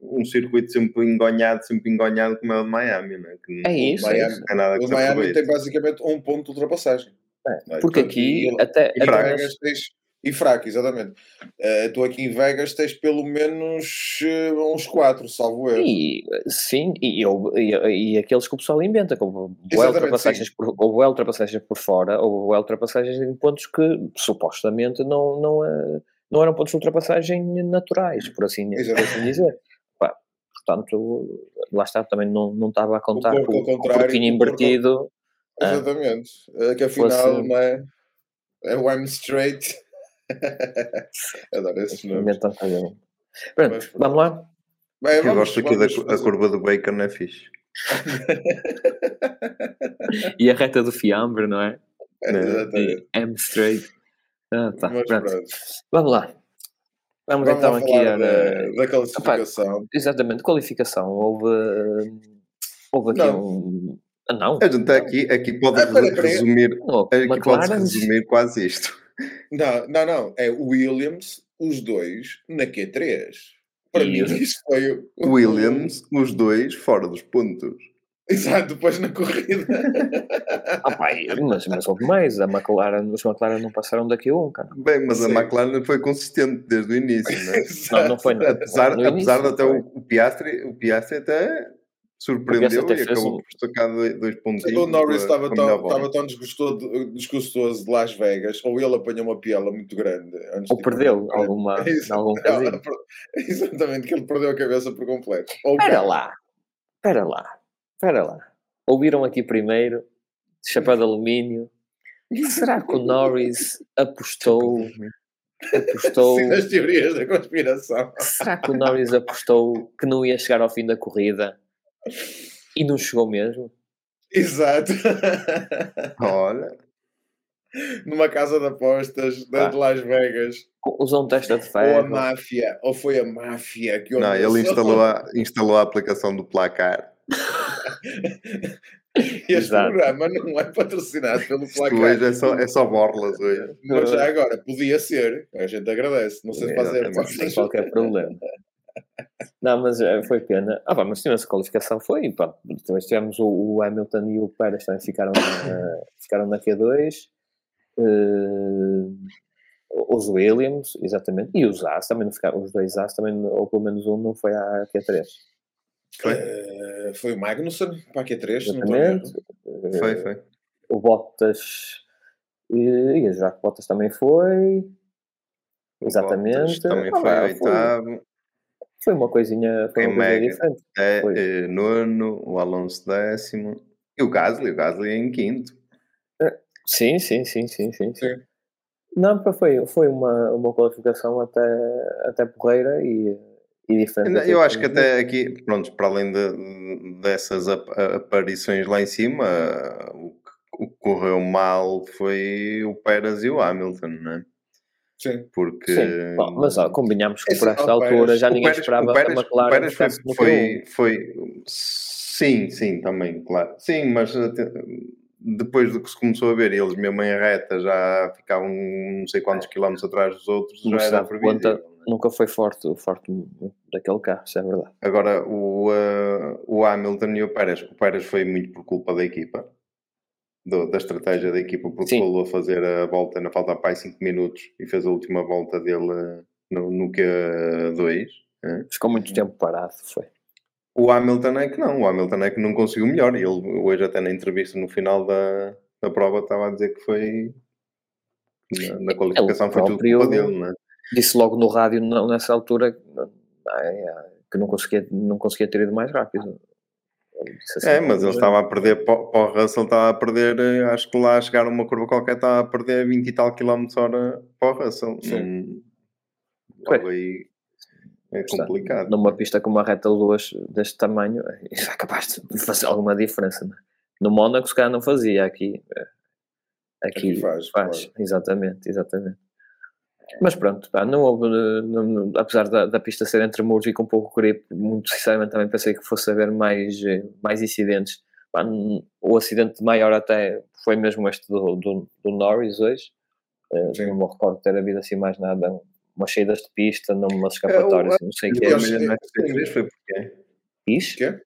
um, circuito sempre engonhado, sempre engonhado como é o de Miami, né? que é isso. Miami, é isso. É nada o Miami tem basicamente um ponto de ultrapassagem. É, é? porque aqui, aqui até, e até nas... tens, e fraco, exatamente. Uh, tu aqui em Vegas tens pelo menos uh, uns quatro, salvo eu. E, sim, e, e, e, aqueles que o pessoal inventa, como ultrapassagens por, ou ultrapassagens por fora, ou ultrapassagens em pontos que supostamente não, não, uh, não eram pontos de ultrapassagem naturais, por assim, por assim dizer. Portanto, lá está, também não, não estava a contar com o porquinho invertido. Exatamente. É que afinal, fosse... não é? É o I'm straight. Adoro esses nomes. Então, Pronto, Mas, vamos lá? Bem, Eu vamos, gosto aqui da a curva do bacon, é fixe. e a reta do fiambre, não é? é exatamente. M straight. Ah, tá, pronto. Vamos lá. Vamos, Vamos então aqui a, da, da qualificação. Opa, exatamente, qualificação. Houve, houve aqui não. um. Ah, não. A gente aqui, aqui pode ah, resumir, oh, aqui pode resumir quase isto. Não, não, não. É Williams, os dois, na Q3. Para e mim, isso foi o. Williams, os dois, fora dos pontos. Exato, depois na corrida. ah, pai, mas, mas houve mais. A McLaren, os McLaren não passaram daqui a um, cara. Bem, mas Sim. a McLaren foi consistente desde o início, não é? não, não foi. Não. Apesar, apesar de até o, o Piastri, o Piastri até surpreendeu e acabou por destacar dois pontinhos. O Norris estava tão, estava tão desgostoso de Las Vegas, ou ele apanhou uma piela muito grande. ou perdeu alguma, algum casinho. Exatamente, que ele perdeu a cabeça por completo. Espera lá, espera lá, espera lá. Ouviram aqui primeiro, chapéu de alumínio. Será que o Norris apostou apostou. Sim, nas teorias da conspiração. Será que o Norris apostou que não ia chegar ao fim da corrida e não chegou mesmo? Exato. Olha. Numa casa de apostas ah. de Las Vegas. Usou um testa de ferro. Ou a máfia, ou foi a máfia que Não, ele instalou a, instalou a aplicação do placar. Este Exato. programa não é patrocinado pelo placar. Hoje é só, é só borlas hoje. Mas já agora, podia ser. A gente agradece. Não sei se fazer. Não tem qualquer problema. Não, mas eh, foi pena. Ah, pá, mas tivemos a qualificação, foi. Pá, depois tivemos o, o, Hamilton e o Pérez também ficaram na, ficaram na Q2. Uh, os Williams, exatamente. E os As também não ficaram. Os dois As também, ou pelo menos um, não foi à Q3. Foi, uh, foi o Magnussen para a Q3. Exatamente. Foi, foi. O Bottas. E, e o Jacques Bottas também foi. Exatamente. também ah, foi ah, oitavo. Foi uma coisinha, foi uma coisa diferente. É, é, nono, o Alonso décimo e o Gasly, o Gasly em quinto. É, sim, sim, sim, sim, sim. sim. Não, foi, foi uma, uma qualificação até, até porreira e, e diferente. Eu acho que até aqui, pronto, para além de, dessas aparições lá em cima, o que correu mal foi o Pérez e o Hamilton, não é? Sim. Porque... Sim. Bom, mas ó, combinamos que por esta altura já ninguém Pérez, esperava Pérez, que a McLaren Pérez foi, foi, foi, Sim, sim, também, claro. Sim, mas depois do que se começou a ver, eles mesmo em reta já ficavam não sei quantos quilómetros atrás dos outros, já era previsível. Conta, nunca foi forte, forte daquele carro, isso é verdade. Agora, o, uh, o Hamilton e o Pérez, o Pérez foi muito por culpa da equipa, do, da estratégia da equipa, porque falou a fazer a volta, na falta para 5 minutos, e fez a última volta dele no, no Q2. É? Ficou muito tempo parado, foi. O Hamilton é que não, o Hamilton é que não conseguiu melhor. Ele hoje até na entrevista no final da, da prova estava a dizer que foi na, na qualificação foi tudo culpa dele, não é? Disse logo no rádio nessa altura que não conseguia, não conseguia ter ido mais rápido. Assim, é, mas ele estava a perder para o Russell, estava a perder, acho que lá a chegar uma curva qualquer, estava a perder 20 e tal quilómetros hora para o Russell. Sim. Aí é complicado. Numa pista com uma reta luz deste tamanho, isso é capaz de fazer alguma diferença. Né? No Mónaco, se calhar não fazia, aqui, eh, aqui, aqui faz, faz. Claro. exatamente, exatamente. Mas pronto, pá, não houve, não, não, apesar da, da, pista ser entre muros e com pouco grip, muito sinceramente também pensei que fosse haver mais, eh, mais incidentes. Pá, o acidente maior até foi mesmo este do, do, do Norris hoje. Uh, não me recordo ter havido assim mais nada. Umas saídas de pista, não umas escapatórias, é, não sei o que é. no FP3 foi porquê? Quê?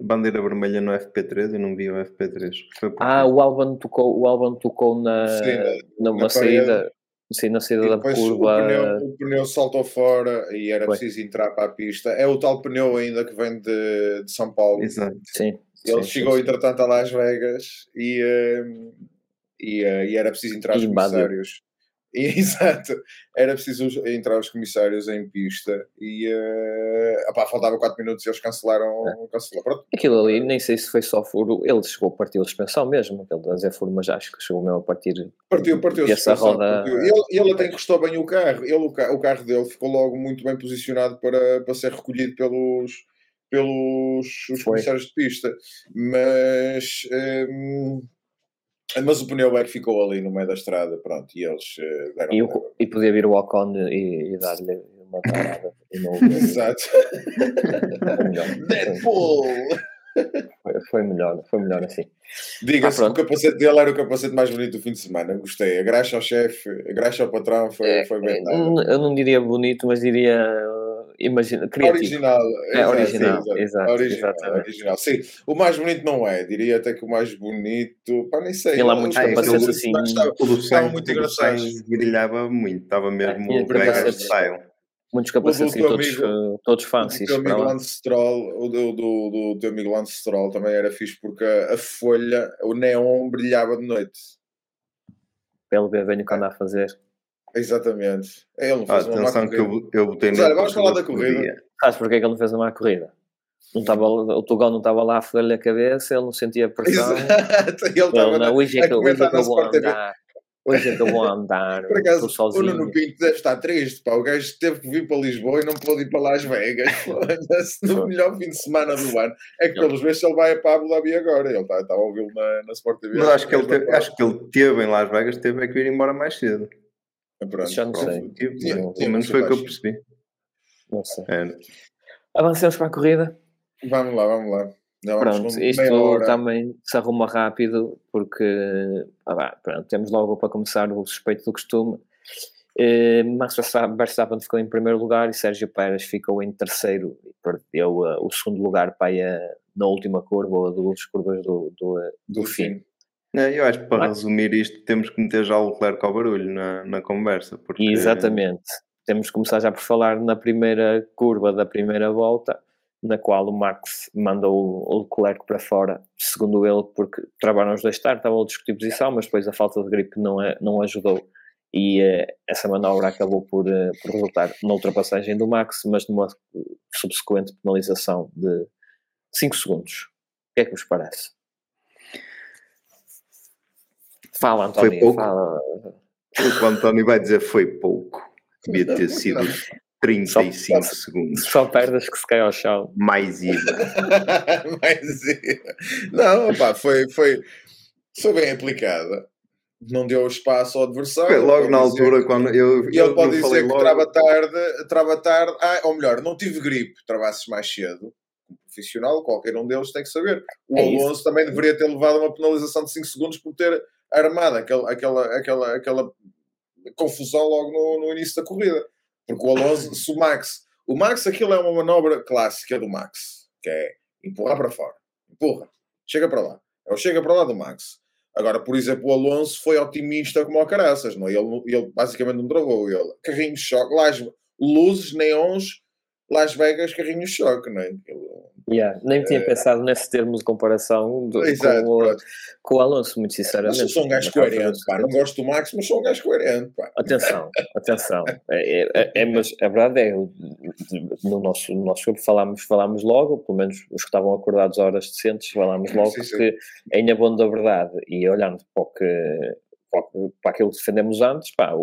Bandeira vermelha no FP3, eu não vi o FP3. ah, o Alban tocou, o Alban tocou na, Sim, numa na saída. Sim, na saída da curva. O pneu, o pneu, saltou fora e era Foi. preciso entrar para a pista. É o tal pneu ainda que vem de, de São Paulo. Exato. Sim. Ele sim, chegou, sim, entretanto, a Las Vegas e, uh, e, uh, e, era preciso entrar os comissários. Exato, era preciso entrar os comissários em pista e uh, opá, faltava 4 minutos e eles cancelaram. É. cancelaram. Aquilo ali, nem sei se foi só furo, ele chegou a partir a suspensão mesmo, aquele da Zé Furo, mas acho que chegou mesmo a partir. Partiu, partiu. Essa roda. Partiu. Ele, ele até encostou bem o carro, ele, o, carro, o carro dele ficou logo muito bem posicionado para, para ser recolhido pelos pelos os comissários de pista, mas um, mas o pneu é que ficou ali no meio da estrada, pronto, e eles uh, deram. E, o, e podia vir o Ocon e, e dar-lhe uma parada de novo. Exato. Deadpool! Foi, foi, melhor, foi melhor assim. Diga-se ah, que o capacete dele era o capacete mais bonito do fim de semana. Gostei. A graxa ao chefe, a graxa ao patrão foi, é, foi bem. Eu não diria bonito, mas diria imagina, criativo. Original. É, original, exato, exato, original, original. Sim, o mais bonito não é, diria até que o mais bonito, pá, nem sei. Ele há muitos capacetes assim, estava muito engraçado. Brilhava muito, estava mesmo é, mega style. Muitos capacetes todos, amigo, todos fancies. O teu amigo Lance Stroll, o do, do, do teu amigo Lance Stroll também era fixe porque a, a folha, o neon brilhava de noite. Pelo ver bem o que anda a fazer. Exatamente. Ele não fez ah, uma atenção que eu, eu botei Mas, olha, vamos falar da corrida. Sabes porque é que ele não fez uma má corrida? Não estava, o Tugal não estava lá a foder-lhe a cabeça, ele não sentia pressão. Exato, ele estava não, hoje é que, hoje é que eu vou andar. Hoje é que eu vou andar. Por acaso, o Nuno Pinto deve estar triste. Pá. O gajo teve que vir para Lisboa e não pôde ir para Las Vegas. no melhor fim de semana do ano. É que, pelos vezes, ele vai para Abu Dhabi agora. Ele está, está a ouvi-lo na, na Sport TV. Mas acho que, ele teve, acho que ele teve em Las Vegas, teve que vir embora mais cedo. Pronto, Já não sei. Sim, sim, mas foi o que eu percebi. Não sei. É. Avancemos para a corrida. Vamos lá, vamos lá. Pronto, isto também se arruma rápido porque ah, pronto, temos logo para começar o suspeito do costume. Eh, Max Verstappen ficou em primeiro lugar e Sérgio Pérez ficou em terceiro e perdeu uh, o segundo lugar para uh, na última curva ou duas curvas do, do, uh, do, do fim. fim. É, eu acho que para Mas... resumir isto temos que meter já o Leclerc ao barulho na, na conversa. Porque... Exatamente. Temos que começar já por falar na primeira curva da primeira volta, na qual o Max mandou o Leclerc para fora, segundo ele, porque travaram os dois tarde, estavam a discutir posição, mas depois a falta de gripe não, é, não ajudou e uh, essa manobra acabou por, uh, por resultar na ultrapassagem do Max, mas numa subsequente penalização de 5 segundos. O que é que vos parece? Fala, António. Foi pouco. Fala. O que o António vai dizer foi pouco. Devia ter sido 35 só, segundos. Só perdas que se cai ao chão. Mais IVA. Mais IVA. Não, opa, foi, foi, foi bem aplicada. Não deu espaço ao adversário. Foi logo na altura, que, quando eu. E ele pode dizer que logo... trava tarde, trava tarde. Ah, ou melhor, não tive gripe, travasses mais cedo profissional, qualquer um deles tem que saber. O é Alonso isso. também deveria ter levado uma penalização de 5 segundos por ter armada, aquela, aquela, aquela, aquela confusão logo no, no início da corrida. Porque o Alonso, se o Max, o Max aquilo é uma manobra clássica do Max, que é empurrar para fora, empurra, chega para lá, é o chega para lá do Max. Agora, por exemplo, o Alonso foi otimista como o Caraças, não? É? Ele, ele basicamente não travou. Ele, carrinho de choque, luzes, neons, Las Vegas, carrinho de choque, não é? Yeah, nem tinha é... pensado nesse termo de comparação do, Exato, com, o, com, o, Alonso, muito sinceramente. Mas eu sou um gajo coerente, pá. Não gosto do Max, mas sou um gajo coerente, pá. Atenção, atenção. É, é, é, é mas a verdade é, no nosso, no nosso grupo falámos, falámos logo, pelo menos os que estavam acordados a horas decentes, falámos logo sim, sim. que em abono da verdade e olhando para o que para aquilo que defendemos antes, pá, o,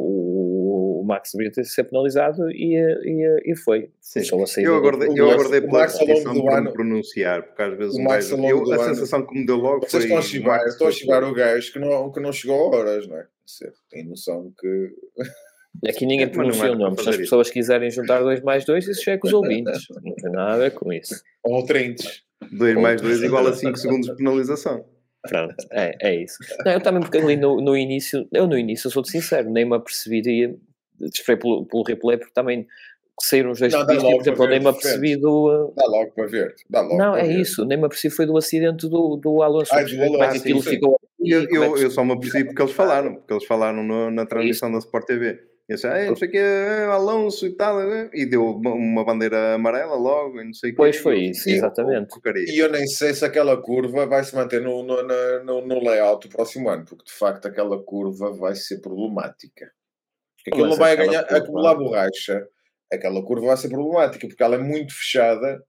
o Max devia ter ser penalizado e, e, e foi. Sim. Eu aguardei, eu aguardei pela decisão de ano, pronunciar, porque às vezes o Max gajo, eu, a sensação que me deu logo Vocês foi... estão a chivar, o gajo que não, que não chegou a horas, não é? Tem noção que... Aqui ninguém pronuncia o nome. Se as pessoas isso. quiserem juntar dois mais dois, isso já é com os ouvintes. Não tem nada a ver com isso. Ou 30. 2 mais 2 igual a 5 segundos de penalização. Pronto, é, é isso. Não, eu também, porque ali no, no início, eu no início, eu sou sincero, nem me apercebi, esperei pelo, pelo replay, porque também saíram os dois não, pistas, por exemplo, nem me apercebi do. Dá logo para ver. Dá logo não, é ver. isso, nem me apercebi foi do acidente do, do Alonso. Ai, do Alonso, aquilo ficou. Eu, eu, eu, só me apercebi porque eles falaram, porque eles falaram no, na transmissão da Sport TV. E disse, ah, não sei o que, Alonso e tal, e deu uma bandeira amarela logo, e não sei o que. Pois foi isso, exatamente. E eu nem sei se aquela curva vai se manter no, no, no, no layout do próximo ano, porque de facto aquela curva vai ser problemática. Aquilo não vai ganhar, acumular borracha, aquela curva vai ser problemática, porque ela é muito fechada.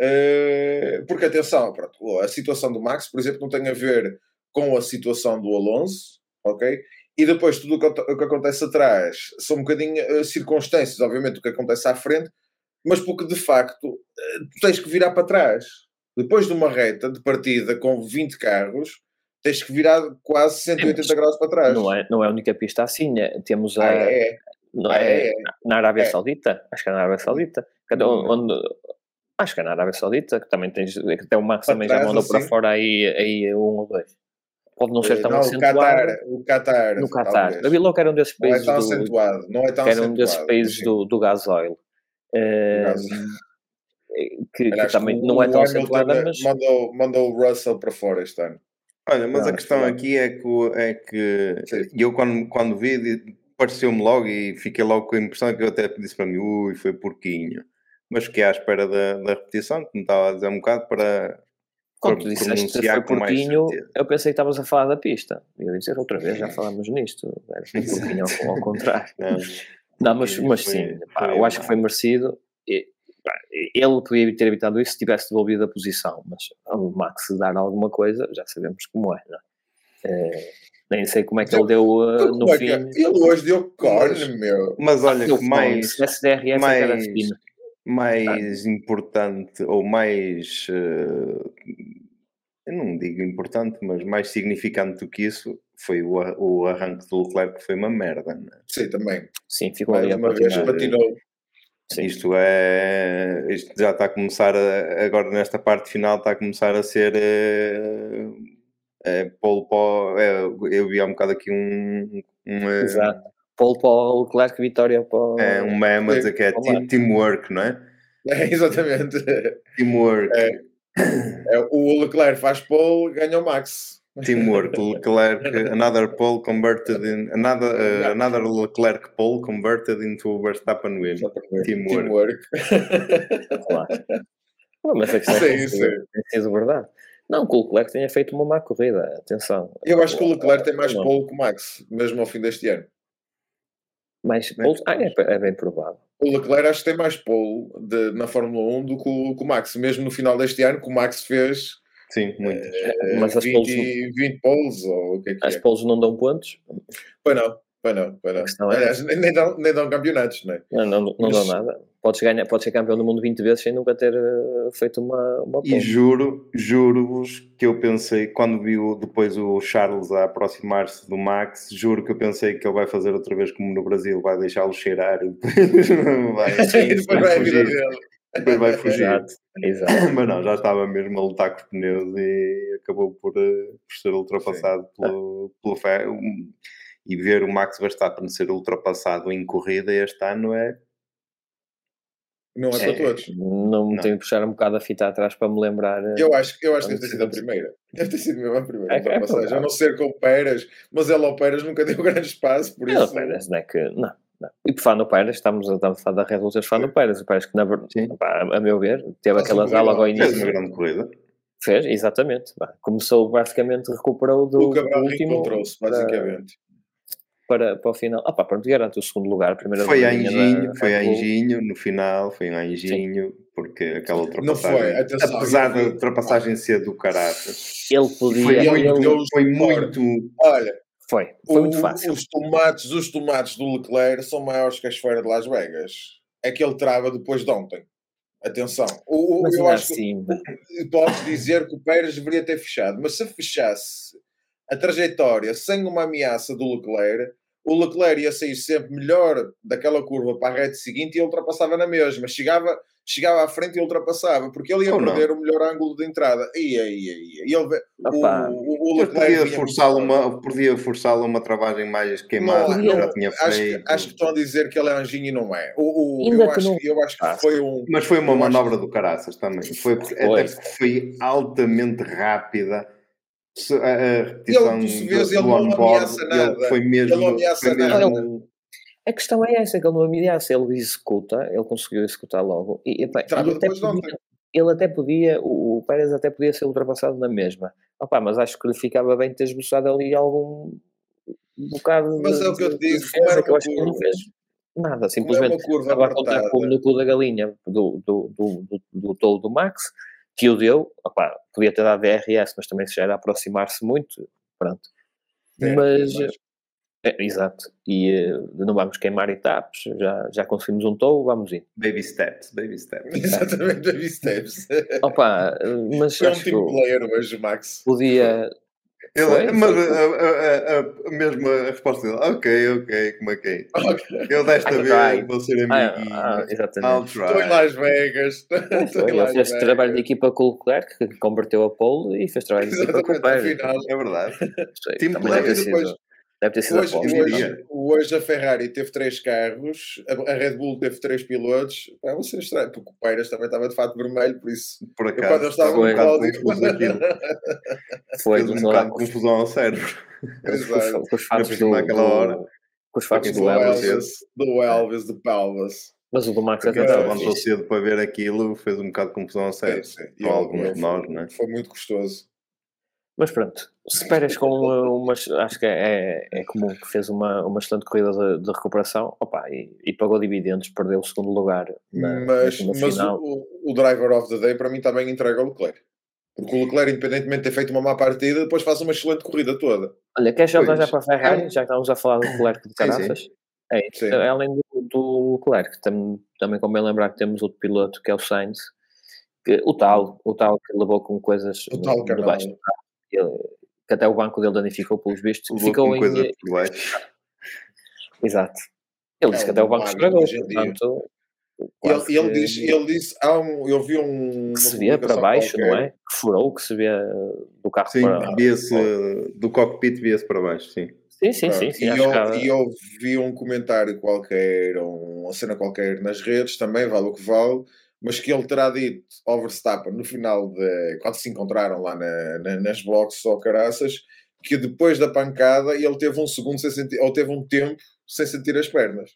Uh, porque atenção, pronto, a situação do Max, por exemplo, não tem a ver com a situação do Alonso, ok? E depois tudo o que, o que acontece atrás são um bocadinho uh, circunstâncias, obviamente, o que acontece à frente, mas porque de facto uh, tu tens que virar para trás. Depois de uma reta de partida com 20 carros, tens que virar quase 180 graus para trás. Não é, não é a única pista assim, né? temos a. Ah, é. Não ah, é, é, Na Arábia é. Saudita, acho que é na Arábia Saudita, onde, acho que é na Arábia Saudita, que também tens, até o Max também já mandou assim. para fora aí, aí um ou dois pode não ser tão não, acentuado. O Qatar, o Qatar, no Qatar. Eu vi logo que era um desses países. Não é tão do, acentuado. Não é tão era um desses países do, do gasóleo. Uh, que, que também não é tão acentuada, mas. Mandou, mandou o Russell para fora este ano. Olha, mas não, a questão aqui é que, é que eu quando, quando vi, pareceu-me logo e fiquei logo com a impressão que eu até disse para mim, ui, foi porquinho. Mas fiquei à espera da, da repetição, que me estava a dizer um bocado para quando tu disseste que foi porquinho, eu pensei que estavas a falar da pista. E eu ia dizer outra vez, já falámos nisto. Era porquinho ao, ao contrário. Não, não mas, mas sim, pá, eu acho que foi merecido. E, ele podia ter evitado isso se tivesse devolvido a posição, mas ao Max dar alguma coisa, já sabemos como é, não é? é nem sei como é que ele deu uh, no é fim. Ele hoje deu corne, meu. Mas olha, que mais, SDRS mais, fino mais importante ou mais uh, eu não digo importante, mas mais significante do que isso foi o, o arranque do Leclerc que foi uma merda. Né? Sim, também. Sim, ficou ali uma vez patinou. Isto é isto já está a começar a, agora nesta parte final está a começar a ser é, é, polo, polo, é, eu vi há um bocado aqui um, um Exato pole para o Leclerc, vitória para É um meme a dizer que é team, teamwork, não é? É, exatamente. Teamwork. É, é, o Leclerc faz pole, ganha o Max. Teamwork, Leclerc, another pole converted in another uh, another Leclerc pole converted into Verstappen win. Teamwork. Teamwork. claro. mas a questão é sim, tem sido verdade. Não, que o Leclerc tenha feito uma má corrida, atenção. Eu acho que o Leclerc tem mais pole que o Max, mesmo ao fim deste ano. Mais pole? Ah, é, é, bem provável. O Leclerc acho que tem mais pole de, na Fórmula 1 do que o, que o, Max, mesmo no final deste ano, que o Max fez. Sim, muito. Uh, Mas 20, as poles, 20 poles, ou o que é que As é? poles não dão pontos? Pois não. Pois não, pois não. É Aliás, nem, dão, nem dão campeonatos, não é? Não, não, não Mas... dão nada. Podes, ganhar, podes ser campeão do mundo 20 vezes sem nunca ter uh, feito uma, uma E juro, juro-vos que eu pensei, quando vi o, depois o Charles a aproximar-se do Max, juro que eu pensei que ele vai fazer outra vez como no Brasil, vai deixá-lo cheirar e depois vai, depois vai, fugir. Depois vai fugir. Exato, exato. Mas não, já estava mesmo a lutar com os pneus e acabou por, uh, por ser ultrapassado Sim. pelo, pelo ferro e ver o Max Verstappen ser ultrapassado em corrida este ano é Não é, para todos. Não me Não. tenho que puxar um bocado a fita atrás para me lembrar. eh, Eu acho, eu acho que deve ter sido a primeira. Deve ter sido mesmo a primeira É, é ultrapassagem. provável. a não ser com o Pérez, mas ele ao Pérez nunca deu grande espaço, por Não, isso. Pérez, não é que. Não, não. E por falar no Pérez, estamos a, estamos a falar da Red Bull, estamos a falar no Pérez. O Pérez que, na pá, a meu ver, teve Faz aquela um zala ao corridão. Fez uma início. grande corrida. Fez, exatamente. Pá, Começou, basicamente, recuperou do, O do último para, basicamente. para, para o final. Ah, pá, pronto, garante o segundo lugar. A primeira Foi a Anjinho, foi a. Anjinho, no final, foi a Anjinho, porque aquela ultrapassagem, foi, atenção, apesar da ultrapassagem ser do caraças, Ele foi, podia. ele muito, deu- foi muito, Olha, Foi, foi muito o- fácil. Os tomates, os tomates do Leclerc são maiores que a esfera de Las Vegas. É que ele trava depois de ontem. Atenção. O, Mas eu acho que assim, pode dizer que o Pérez deveria ter fechado, mas se fechasse a trajetória sem uma ameaça do Leclerc, o Leclerc ia sair sempre melhor daquela curva para a reta seguinte e ultrapassava na mesma. Chegava, chegava à frente e ultrapassava, porque ele ia Ou não. perder o melhor ângulo de entrada. Ia, ia, ia. E ele, o, Opa. o, o Leclerc podia forçá-lo uma, podia forçá-lo uma travagem mais queimada, Não, que não, já tinha acho, feito. que, acho que estão a dizer que ele é anjinho e não é. O, o- eu, acho, não que- eu acho que foi um. Mas foi uma acho manobra do caraças também. Foi, Foi. até porque foi altamente rápida. Se- A, a repetição tu se do, vês, ele não ameaça ele nada. foi mesmo, Ele não ameaça foi nada. A questão é essa, que ele não ameaça, ele executa, ele conseguiu executar logo. E, e até de ontem. podia, ele até podia, o, o Pérez até podia ser ultrapassado na mesma. Opa, mas acho que lhe ficava bem ter esboçado ali algum bocado Mas de, é o que eu de te digo, defesa, como era que eu acho que ele não fez nada, Como é simplesmente curva estava a contar apertada. com o núcleo da galinha do, do, do, do, do tolo do Max, que o deu, opá, podia ter dado DRS, mas também se já era aproximar-se muito, pronto. É, mas, mas- é, exato, e eh, não vamos queimar etapas, já, já conseguimos um touro, vamos ir. baby steps, baby steps. Exatamente, David Steps. Opa, eh, mas Foi um acho player hoje, Max. podia. Ele, Foi, mas foi. a, a, a, a mesma resposta dele, ok, ok, como é que é? Ok. Eu desta I vez vou ser Ah, amiguinho. ah, exatamente. Estou em. Las Vegas. Estou ele fez Vegas. trabalho de equipa com o Leclerc, que converteu a pole e fez trabalho de equipa com o afinal. É verdade. Sei, Team player. depois- deve ter sido a Hoje, pole. hoje- hoje, hoje a Ferrari teve três carros, a a Red Bull teve três pilotos. Pá, vou ser estranho, porque o Pérez também estava de fato vermelho, por isso. Por Eu, quando acaso, eu estava um foi. no bocado pódio. confuso aquilo. Foi Fez um bocado de confusão ao cérebro. com os- Exato. com os fatos do, cima àquela hora. do- com os fatos quem do Elvis. do Elvis, do Pelvis. Mas o do Max até estava levantou cedo para ver aquilo, fez um bocado de confusão ao cérebro. sim. Com alguns de nós, né? Foi muito gostoso. Mas pronto, se Pérez com uma, umas, acho que é, é comum que fez uma, uma excelente corrida de, de recuperação opa, e, e pagou dividendos, perdeu o segundo lugar na, mas na mas o, o driver of the day para mim está bem entregue ao Leclerc. Porque o Leclerc, independentemente de ter feito uma má partida, depois faz uma excelente corrida toda. Olha, queres saltar Pois. já para a Ferrari? É. Já que estamos a falar do Leclerc de Sim, caraças? É, Sim. além do, do Leclerc, tam, também convém lembrar que temos outro piloto que é o Sainz, que, o tal, o tal que levou com coisas O tal canal. debaixo carro, ele- que até o banco dele danificou pelos vistos, Levou ficou em, coisa por baixo. Exato. Ele disse É que até o banco estragou, portanto. Ele, que- diz, ele disse, há um, eu vi um. que se vê para baixo, não qualquer. é? Que furou, que se vê uh, do carro Sim, para via-se do cockpit via-se para baixo, sim. Sim, sim, sim. Sim e, eu, que e eu vi um comentário qualquer, ou uma cena qualquer nas redes, também vale o que vale, mas que ele terá dito ao Verstappen no final de quando se encontraram lá na- na- nas boxes ou caraças, que depois da pancada ele teve um segundo sem sentir, ou teve um tempo sem sentir as pernas.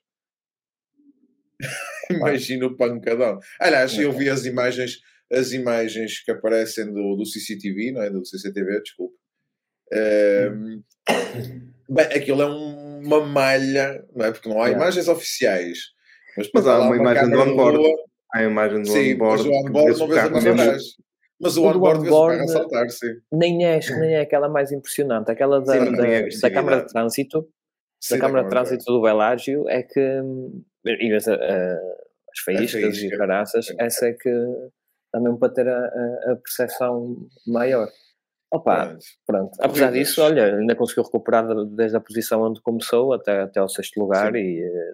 Imagina o pancadão. Aliás, eu vi as imagens, as imagens que aparecem do, do CCTV, não é? Do CCTV, desculpe. Ehm, bem, aquilo é um- uma malha, não é? Porque não há imagens oficiais. Mas, Mas há uma imagem do onboard. Há a imagem do Sim, mas onboard. o que onboard não o vês atrás. Mas o O onboard o onboard- saltar, sim. nem é, nem é aquela mais impressionante. Aquela da, Sim, da, da. Câmara de Trânsito, Sim, da Câmara de Trânsito do Belágio, é que e vês a- a- as faíscas e caraças, essa é que dá mesmo para ter a, a, percepção maior. Opa, Pronto. Pronto, apesar disso, olha, ainda conseguiu recuperar de- desde a posição onde começou até, até ao sexto lugar Sim. e eh,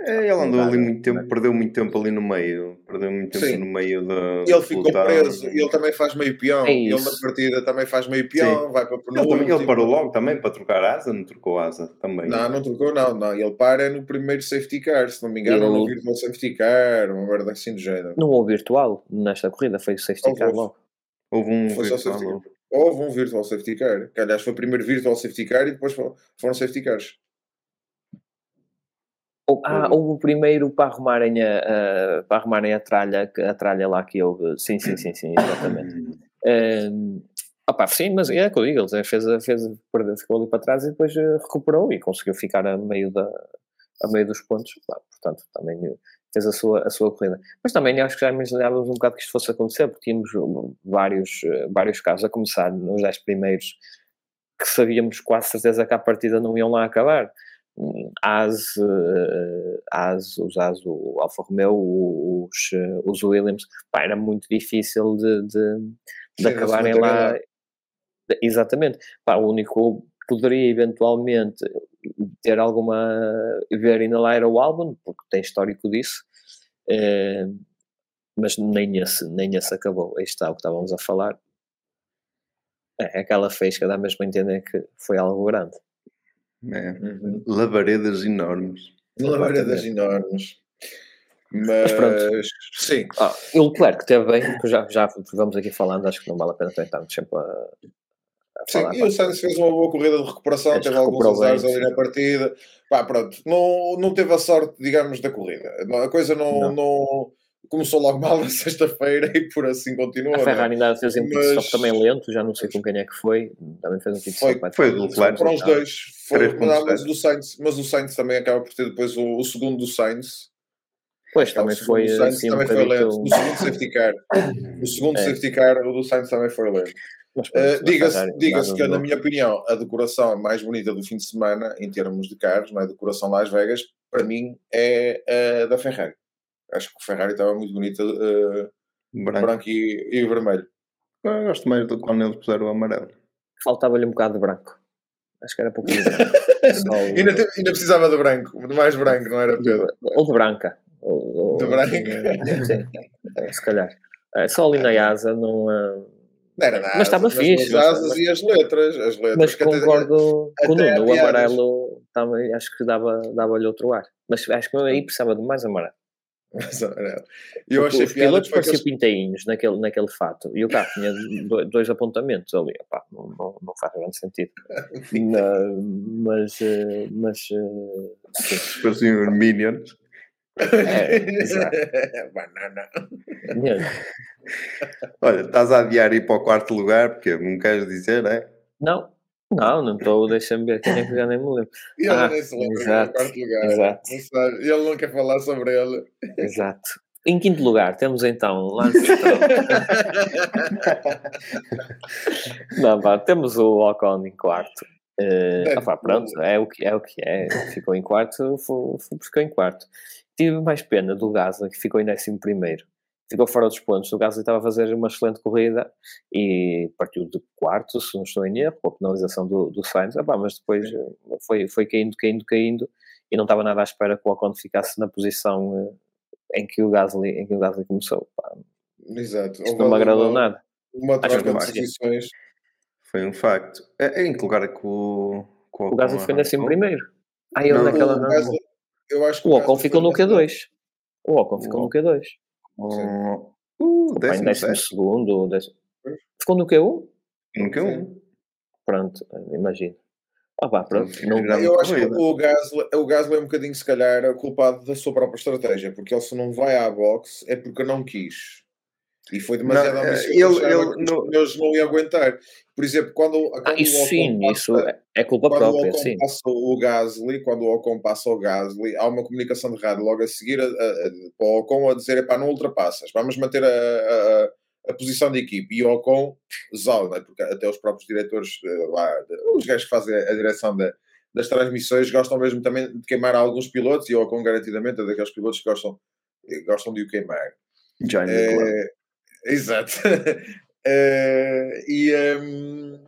É, ele andou mudar, ali muito tempo, perdeu muito tempo ali no meio. Perdeu muito tempo Sim. no meio da. Ele ficou pelotão. preso, ele também faz meio peão. É ele na partida também faz meio peão, vai para Ele, também- ele parou logo também para trocar asa, não trocou asa também. Não, não trocou, não, não. Ele para no primeiro safety car, se não me engano, Ele- no virtual safety car, uma merda assim do género. Não houve virtual nesta corrida, foi o safety Houve, car logo. Houve um Foi só virtual, safety houve. Houve um virtual safety car, que aliás foi primeiro virtual safety car e depois foram safety cars. Ou- Ah, Houve. houve o primeiro para arrumarem a, a- para arrumarem a tralha, a tralha lá que houve. Sim, sim, sim, sim, exatamente. Um, opá, sim, mas é o que eu digo, ele fez, fez, ficou ali para trás e depois eh, recuperou e conseguiu ficar a meio, da, a meio dos pontos. Pá, portanto, também eh, fez a sua, a sua corrida. Mas também acho que já imaginávamos um bocado que isto fosse acontecer, porque tínhamos uh, vários, eh, vários casos, a começar nos 10 primeiros, que sabíamos quase certeza que a partida não iam lá acabar. As, eh, as, os As, o Alfa Romeo, os, eh, os Williams, pá, era muito difícil de, de, de Sim, acabarem lá. Exatamente. Pá, o único poderia eventualmente ter alguma. ver ainda lá era o álbum, porque tem histórico disso. eh, mas nem esse, nem esse acabou. Aí está o que estávamos a falar. É, aquela fez que dá mesmo a entender que foi algo grande. É. Uhum. Labaredas enormes. Labaredas enormes. Mas Mas, pronto. sim, Ah, o Leclerc teve bem, já, já vamos aqui falando, acho que não vale a pena tentarmos sempre a, Sim, e o Sainz fez uma boa corrida de recuperação, teve alguns azares ali na partida. Pá, pronto, não, não teve a sorte, digamos, da corrida. A coisa não, Não. não- começou logo mal na sexta-feira e por assim continuou. A é? Ferrari ainda fez um pit stop Mas- também lento, já não sei com quem é que foi, também fez um pit Foi- stop. foi tarde. do Leclerc. Foram os dois. Foi, 3.7. não, mas, do Sainz, mas o Sainz também acaba por ter depois o, o segundo do Sainz. Pois, O também segundo foi Sainz assim um também foi lento. O segundo safety car. O segundo É. safety car, o do Sainz também foi lento. Uh, Diga-se nada que, na minha opinião, a decoração mais bonita do fim de semana, em termos de carros, não é? decoração Las Vegas, para mim é a da Ferrari. Acho que o Ferrari estava muito bonita, uh, Branco. branco e, e vermelho. Eu gosto mais do quando eles puseram o amarelo. Faltava-lhe um bocado de branco. Acho que era. Só o- Ainda, te- ainda precisava de branco, de mais branco, não era Pedro? Ou de branca. Ou, ou- De branca. Sim, é, se calhar. É, só ali na asa não. ah, Não era nada. Mas estava fixe, As mas- asas mas- e as letras. As letras Mas que até- concordo com o Nuno, o amarelo também acho que dava- dava-lhe outro ar. Mas acho que aí precisava de mais amarelo. E eu achei os pilotos pareciam pinteinhos naquele, naquele fato e o carro tinha do- dois apontamentos ali. Epá, não, não, não faz grande sentido. Na- mas, eh, mas eh, sim. Pareciam os Minions. É. Banana. Olha, estás a adiar ir para o quarto lugar, porque não queres dizer, é? Não, não, não estou. Deixa-me ver quem é que já nem me lembro. E ele Ah, nem se lembra exato, do quarto lugar. exato. Não sabe. E ele não quer falar sobre ele. Exato. Em quinto lugar, temos então Lance. Não, pá, temos o Ocon em quarto. Eh, Deve- opá, pronto, é o que é, o que é. Ficou em quarto, foi, ficou em quarto. Tive mais pena do Gasly, que ficou em décimo primeiro. Ficou fora dos pontos. O Gasly estava a fazer uma excelente corrida e partiu de quarto, se não estou em erro, com a penalização do, do Sainz. Opá, mas depois eh, foi, foi caindo, caindo, caindo e não estava nada à espera que o Ocon ficasse na posição eh, em que o Gasly, em que o Gasly começou. Pá, Exato. isto não me agradou uma, nada. Uma troca de posições. Foi um facto. É, é em que lugar é que o. que O Gasly décimo arrancou? primeiro. Ah, ele Não, naquela O. Gasly- eu acho que O Ocon Gasly ficou no foi nessa- Q2. O Ocon ficou no Q2. Oh, Uh, décimo segundo. Décimo... Ficou no Q1? Nunca um. Pronto, imagino. Ah pá, pronto. Sim, Não, Eu acho que o Gasly, o Gasly é um bocadinho, se calhar, culpado da sua própria estratégia, porque ele se não vai à boxe é porque não quis. E foi demasiado Não, eh, ambicioso. ele- ele não- pneus não iam aguentar. Por exemplo, quando, quando Ah, isso o Ocon sim, passa- isso é- é culpa quando o própria, Ocon sim. passa o Gasly, quando o Ocon passa o Gasly, há uma comunicação de rádio logo a seguir a, a, a, para o Ocon a dizer, epá, não ultrapassas, vamos manter a, a, posição de equipe. E o Ocon zau, né? porque até os próprios diretores eh, lá, os gajos que fazem a direção da- das transmissões gostam mesmo também de queimar alguns pilotos e o Ocon garantidamente é daqueles pilotos que gostam, eh, gostam de o queimar. Johnny É. exato. É, e, hum,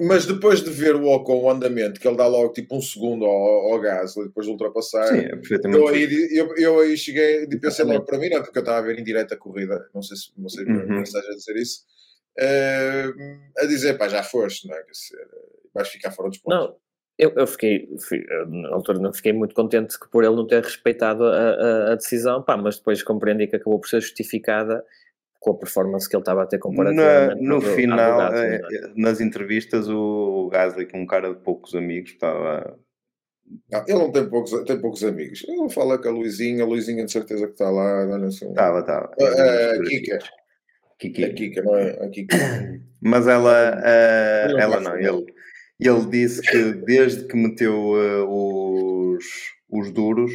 Mas depois de ver o Ocon, o andamento, que ele dá logo tipo um segundo ao, ao gás, depois de ultrapassar, Sim, é eu aí, eu, eu aí cheguei e pensei logo para mim, não, porque eu estava a ver em direto a corrida, não sei se não sei Uhum. se estás a dizer isso, eh, a dizer, pá, já foste, não é? Vais ficar fora dos pontos. Não, eu, eu fiquei, fui- na altura não fiquei muito contente por ele não ter respeitado a, a- a decisão, pá, mas depois compreendi que acabou por ser justificada com a performance que ele estava a ter Na- comparativamente. no ao- ao final, Gasly, eh, não é? nas entrevistas, o, Gasly, é um cara de poucos amigos, estava. Não, ele não tem poucos, tem poucos amigos. Ele fala com a Luizinha, a Luizinha de certeza que está lá, olha assim. Estava, estava. Ah, a Kika, Kiki. a Kika, não é? A Kika. Mas ela, eh, Não ela não, ele, ele disse que desde que meteu eh, os, os duros,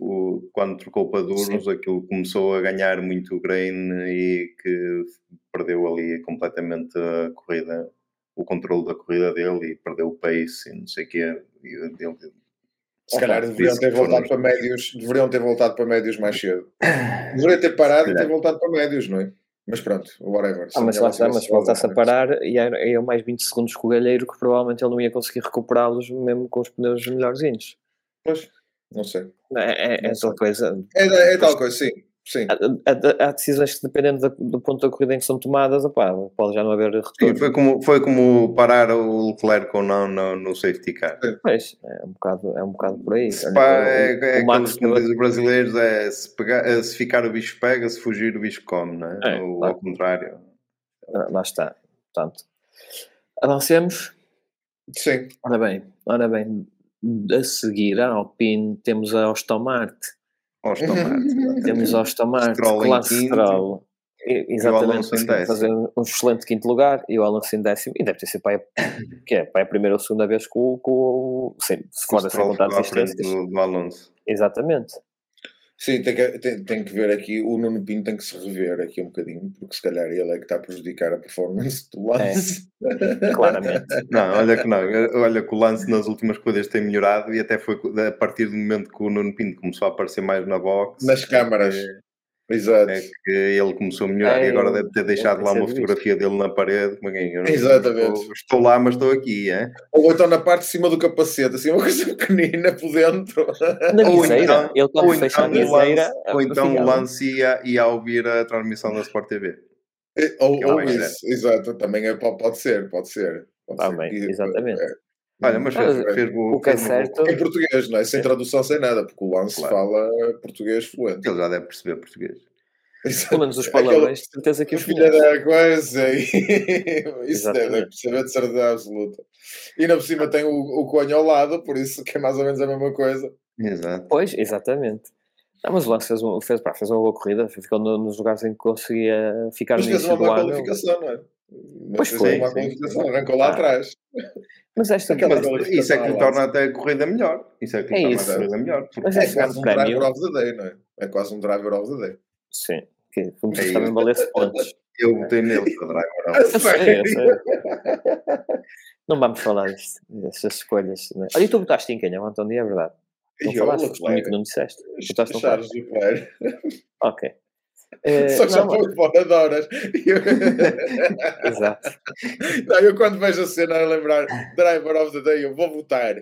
o- quando trocou para duros, aquilo começou a ganhar muito grain e que perdeu ali completamente a corrida, o controle da corrida dele e perdeu o pace e não sei o quê. E ele- Se calhar deveriam que ter voltado para médios, deveriam ter voltado para médios mais cedo. Deveria ter parado e ter voltado para médios, não é? Mas pronto, whatever. Ah, mas Se lá está, mas se voltasse a parar, e ia mais 20 segundos com o galheiro, que provavelmente ele não ia conseguir recuperá-los mesmo com os pneus melhorzinhos. Pois, não sei. É, é, é tal coisa. É, é tal coisa, sim. sim. Há, há- há decisões que, dependendo do ponto da corrida em que são tomadas, opá, pode já não haver Sim, retorno. foi como, foi como parar o Leclerc ou não no, no safety car. Pois, é um bocado, é um bocado por aí. Se pá, o- é, o é Max como teve- dizem os brasileiros, é se, pegar, é, se ficar o bicho pega, se fugir o bicho come, não é? É, Ou claro. ao contrário. Ah, Lá está. Portanto, avancemos. Sim. Ora bem, ora bem, a seguir a Alpine temos a Aston Martin. Aos tomates. Temos a Aston Martin, quinto Stroll. E- Exatamente, fazer um excelente quinto lugar e o Alonso em décimo. E deve ter sido para a, que é, para a primeira ou segunda vez com, o- com, sem, O fora sem contar à frente assistências. do, do Alonso. Exatamente. Sim, tem que, tem, tem que ver aqui, o Nuno Pinto tem que se rever aqui um bocadinho, porque se calhar ele é que está a prejudicar a performance do Lance. Claramente. Não, olha que não. Olha que o lance nas últimas corridas tem melhorado e até foi a partir do momento que o Nuno Pinto começou a aparecer mais na box. Nas câmaras. Exato. É que ele começou a melhorar É, e agora deve ter deixado tem lá uma visto. fotografia dele na parede. Como é que eu não- Exatamente. Estou, estou lá, mas estou aqui, é? Ou então na parte de cima do capacete, assim, uma coisa pequenina por dentro. Na Ou viseira, então- ele Ou então, viseira. lance, ou então o lance ia, ia ouvir a transmissão da Sport TV. ou é ou isso, exato. Também é, pode, ser, pode ser. Pode Tá ser. exatamente. é, Olha, mas fez, fez, o que é certo- Em português, não é? Sem tradução, sem nada, porque o Lance Claro. fala português fluente. Ele já deve perceber português. Exato. Pelo menos os palavrões, de certeza que os Filha da coisa, e- isso deve perceber de certeza absoluta. E ainda por cima tem o, o coelho ao lado, por isso que é mais ou menos a mesma coisa. Exato. Pois, exatamente. Não, mas o Lance fez, um- fez, pá, fez uma boa corrida, ficou no- nos lugares em que conseguia ficar Mas no fez início uma do ano. qualificação, não é? Mas Pois fez foi, uma qualificação, arrancou lá Ah. atrás. Mas esta Aquela mas, qualificação Isso é que lhe torna até a corrida melhor. Isso é que lhe É torna isso. a corrida melhor. porque Mas É esse quase um grande driver prémio, of the day, não é? É quase um driver of the day. sim, que como É se também isso. valesse pontos. Eu botei nele para driver. A Eu sei, eu sei. Não vamos falar disto, destas escolhas. Né? Olha, e tu botaste em quem, Antônio? É verdade. Não eu, falaste, comigo Leclerc. que não disseste. Botaste no Charles Leclerc. Ok. Eh, Só que já foi fora de horas. Exato. Não, eu quando vejo a cena a lembrar Driver of the Day, eu vou votar.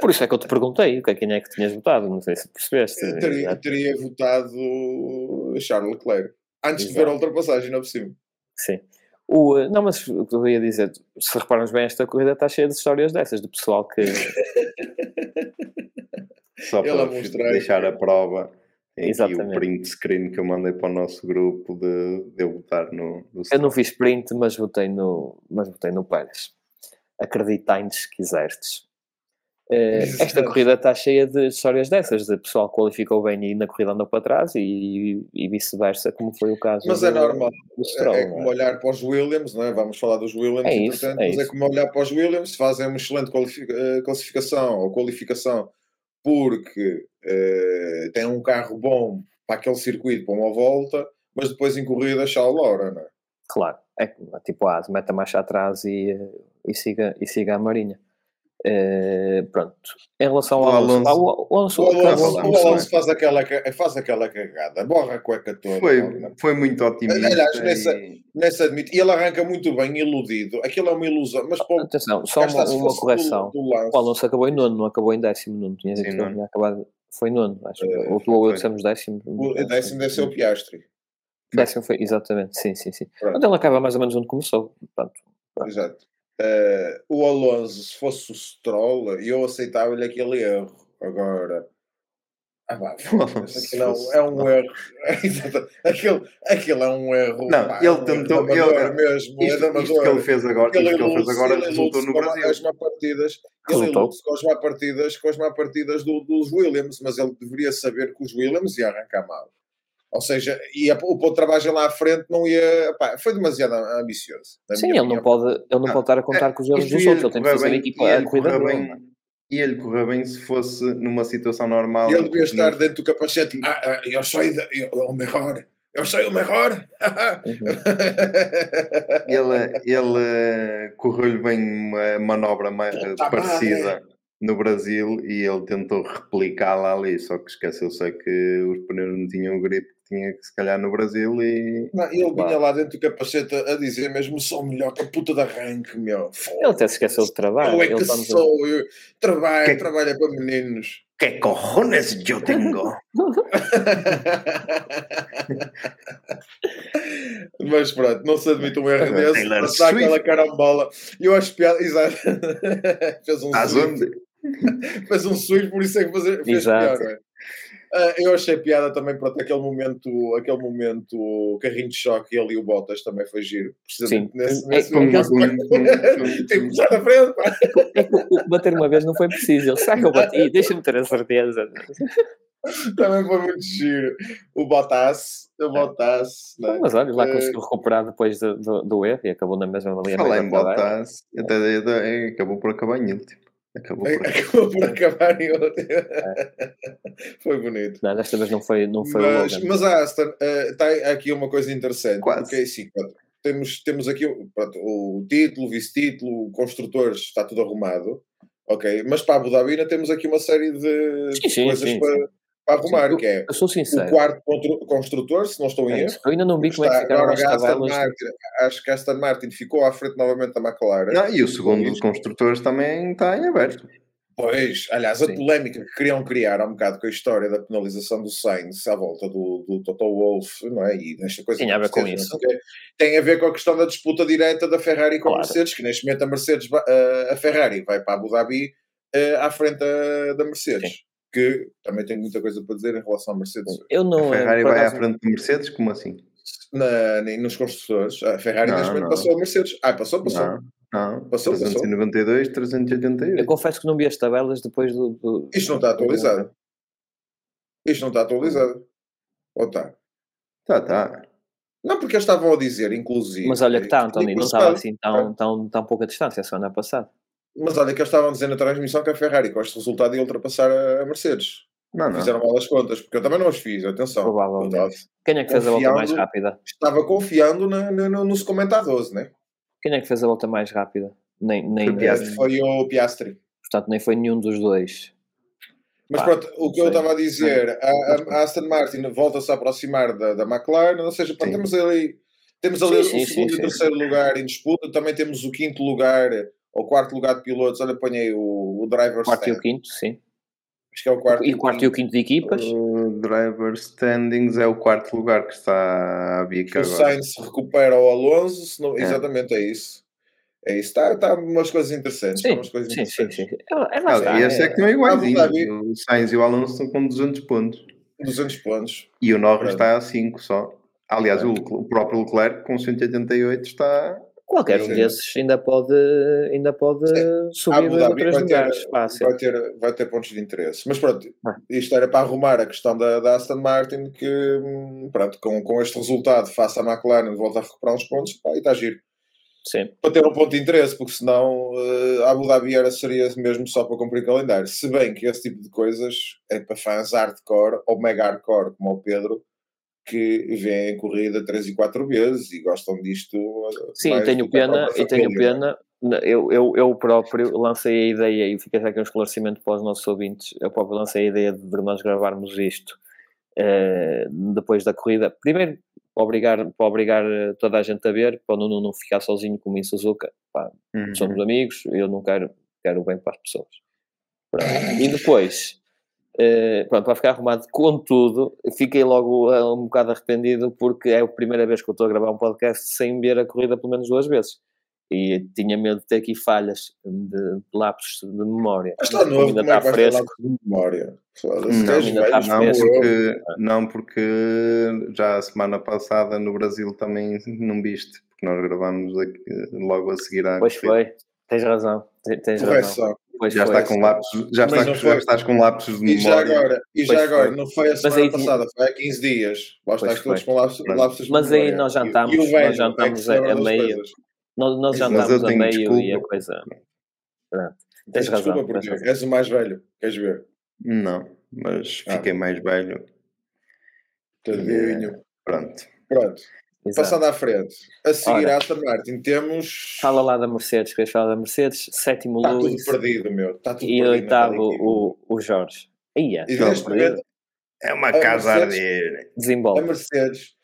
Por isso é que eu te perguntei o que é quem é que tinhas votado. Não sei se percebeste. Eu teria, Exato. teria votado Charles Leclerc. Antes de ver Exato. a ultrapassagem, não por cima. Sim. O, não, mas o que eu ia dizer, se repararmos bem, esta corrida está cheia de histórias dessas, de pessoal que. Só Ele para a mostrar. deixar a prova. O Exatamente. print screen que eu mandei para o nosso grupo de, de eu votar no, no Eu não fiz print, mas votei no, mas votei no Pérez. Acreditai-nos se quiserdes. Eh, esta corrida está cheia de histórias dessas, de pessoal que qualificou bem e na corrida andou para trás e, e vice-versa, como foi o caso Mas é do- normal. do Stroll, é não como olhar para os Williams, não é? Vamos falar dos Williams, É isso, entretanto, é mas é isso. como olhar para os Williams, fazem uma excelente eh, classificação ou qualificação porque eh, têm um carro bom para aquele circuito, para uma volta, mas depois em corrida, tchau, Laura, não é? Claro, é tipo a mete a marcha atrás e, eh, e, siga, e siga a Marinha. Uh, pronto. Em relação O ao Alonso, pá, o, o Alonso, O Alonso, o faz, aquela, faz aquela cagada, borra a cueca toda. Foi, não. foi muito otimista. Aliás, nessa- e- Nessa admite, e ele arranca muito bem, iludido. Aquilo é uma ilusão, mas pô, atenção, só uma, uma do- correção. do lance, O Alonso acabou em nono, não acabou em décimo. Não tinha Sim, acabado. Foi nono, acho. Eh, ou tu ou eu foi. dissemos décimo. o décimo deve ser o Piastri. Décimo foi, exatamente, sim, sim, sim. Pronto. Então ele acaba mais ou menos onde começou. Portanto, Exato. Eh, o Alonso, se fosse o Stroll, eu aceitava-lhe aquele erro. Agora, ah, pá, aquilo é um- é erro. Aquele, aquele é um erro. Não, pá, ele é tentou- ele- mesmo. é Isto, de isto que ele fez agora, Ele isto que ele fez agora ele resultou no Brasil. As má partidas, ele Resultou. ilude-se com as má partidas, com as má partidas do- dos Williams, mas ele deveria saber que os Williams iam arrancar mal. Ou seja, ia, o ponto de trabalho lá à frente não ia. pá, foi demasiado ambicioso. sim, ele não, pode, ele não Não, pode estar a contar com os erros dos outros. Ele tem que fazer a bem- equipa ia a corrida bem- ia ele correr bem se fosse numa situação normal. E ele devia estar não- dentro do capacete. Ah, ah, eu de- eu- o melhor. Eu sou o melhor. Uhum. Ele, ele correu-lhe bem uma manobra mais Puta parecida no Brasil e ele tentou replicá-la ali, só que esqueceu-se é que os pneus não tinham o grip tinha que se calhar no Brasil e Não, ele vinha lá dentro do capacete a dizer mesmo sou melhor que a puta de arranque, meu. Ele até se esqueceu de trabalho. Eu é que sou. Eu trabalho, Que- trabalho para meninos. que cojones eu tenho? Mas pronto, não se admite um erro desse. Passar Swift. aquela carambola. E eu acho piada. Exato. fez um fez um switch, por isso é que fazer, fez Exato. piada. Ah, eu achei piada também, pronto, aquele momento, aquele momento, o carrinho de choque, ele e o Bottas também foi giro. Precisamente Sim. nesse, É, nesse porque momento. Tipo, sai da frente, pá. É que o- o bater uma vez não foi preciso. Ele sai eu bati. Deixa-me ter a certeza. Também foi muito giro. O Bottas, o Bottas, né? Mas olha, lá Eh, conseguiu recuperar depois do, do, do erro e acabou na mesma linha. Falar meio em. Bottas, até, até- acabou por acabar em último. Acabou por Acabou por acabar em outro. Foi bonito. Não, desta vez não foi, não foi Mas, Logan. mas a Aston está aqui uma coisa interessante. Quase. Porque é assim, pronto, temos, temos aqui pronto, o título, o vice-título, construtores, está tudo arrumado. Ok, mas para Abu Dhabi ainda temos aqui uma série de Sim, sim, coisas sim, para, sim. para arrumar, Sim, que é Eu sou o sincero. quarto contru- construtor, se não estou em É erro. Eu ainda não vi como é que ficaram agora as a Aston tabelas. Martin, acho que a Aston Martin ficou à frente novamente da McLaren. Não, e o segundo dos construtores também está em aberto. Pois, aliás, a Sim. polémica que queriam criar há um bocado com a história da penalização do Sainz à volta do, do Toto Wolff, não é? E desta coisa Tinha a ver com Mercedes, isso. o tem a ver com a questão da disputa direta da Ferrari com a Claro. Mercedes, que neste momento a Mercedes, eh, a Ferrari vai para Abu Dhabi eh, à frente da, da Mercedes, que também tem muita coisa para dizer em relação à Mercedes. Eu A não. Ferrari por vai à frente de Mercedes, como assim? Na, nem nos construtores, a Ferrari Não, neste momento passou a Mercedes. Ah, passou, passou. Não, não. Passou, passou. 392, Eu 388. confesso que não vi as tabelas depois do. do- Isto não está atualizado. Isto não está atualizado. Ou está? Tá, tá. Não, porque eles estavam a dizer, inclusive. Mas olha que está, António, não estava assim tão, tão, tão pouca distância a semana passada. Mas olha que eles estavam a dizer na transmissão que a Ferrari, com este resultado, ia ultrapassar a Mercedes. Não, não. Fizeram mal as contas, porque eu também não as fiz, atenção. Provavelmente. Quem é que fez a volta mais rápida? Estava confiando na, na, no- nos comentadores, né? Quem é que fez a volta mais rápida? Nem, nem, Foi Piastri. Foi o Piastri. portanto, nem foi nenhum dos dois. Mas Pá, pronto, o que eu estava a dizer, a, a- Aston Martin volta-se a aproximar da, da McLaren, ou seja, pá, Sim. temos ali, temos ali Sim, sim, o segundo sim, e sim. terceiro lugar em disputa, também temos o quinto lugar, ou quarto lugar de pilotos, olha, apanhei o, o driver Quarto e o quinto, sim. acho que é o quarto E quarto e o quinto de equipas. O driver standings é o quarto lugar que está a bica o agora. Sainz recupera o Alonso, se não- É. exatamente é isso. É isso, está tá umas coisas interessantes. tá Sim, umas coisas sim, sim, interessantes. sim. É, é lá Ah, está, e esse é que Abu iguaizinhos. Dhabi. O Sainz e o Alonso estão com 200 pontos. 200 pontos. E o Norris Pronto. está a 5 só. Aliás, É. o, o próprio Leclerc com 188 está. Qualquer um desses ainda pode, ainda pode subir Abu dois ou Dhabi três vai ter, lugares. Fácil. vai, ter, vai ter pontos de interesse. Mas pronto, Ah. isto era para arrumar a questão da, da Aston Martin, que pronto, com, com este resultado, face à McLaren, volta a recuperar uns pontos, pá, e está giro. Sim. Para ter um ponto de interesse, porque senão uh, Abu Dhabi era, seria mesmo só para cumprir calendário. Se bem que esse tipo de coisas é para fãs hardcore ou mega hardcore, como o Pedro, que vêem corrida três e quatro vezes e gostam disto. Sim, mais tenho pena, e tenho pena, eu, eu, eu próprio lancei a ideia, e fica aqui um esclarecimento para os nossos ouvintes, eu próprio lancei a ideia de nós gravarmos isto uh, depois da corrida. Primeiro, para obrigar, para obrigar toda a gente a ver, para o Nuno não ficar sozinho como em Suzuka. Pá, uhum. Somos amigos, eu não quero, quero bem para as pessoas. Pronto. E depois, uh, pronto, para ficar arrumado com tudo, fiquei logo uh, um bocado arrependido porque é a primeira vez que eu estou a gravar um podcast sem ver a corrida pelo menos duas vezes e tinha medo de ter aqui falhas de, de lapsos de memória. Mas está novo, ainda está fresco. De memória? Não, ainda está fresco. Porque, não, porque já a semana passada no Brasil também não viste, porque nós gravámos aqui, logo a seguir à. Pois foi, tens razão. Tens razão. Pois já, está com lapsos, já, está, já estás com lapsos de memória. E já agora, e já agora não foi a semana aí, passada, foi há 15 dias. Lá estás todos com lapsos, lapsos de Mas aí nós jantamos, nós jantamos é a, a meio. Nós, nós já andamos a meio desculpa. e a coisa. Pronto. Tens razão. Desculpa, porque razão. és o mais velho, queres ver? Não, mas ah. fiquei mais velho. Tadinho. Pronto. Pronto. Exato. Passando à frente, a seguir Ora, a Aston Martin temos. Fala lá da Mercedes, queres falar da Mercedes? Sétimo Está tudo perdido, meu. Está tudo e perdido oitavo o, o Jorge. Ia, e neste momento, é uma casa a arder. A Mercedes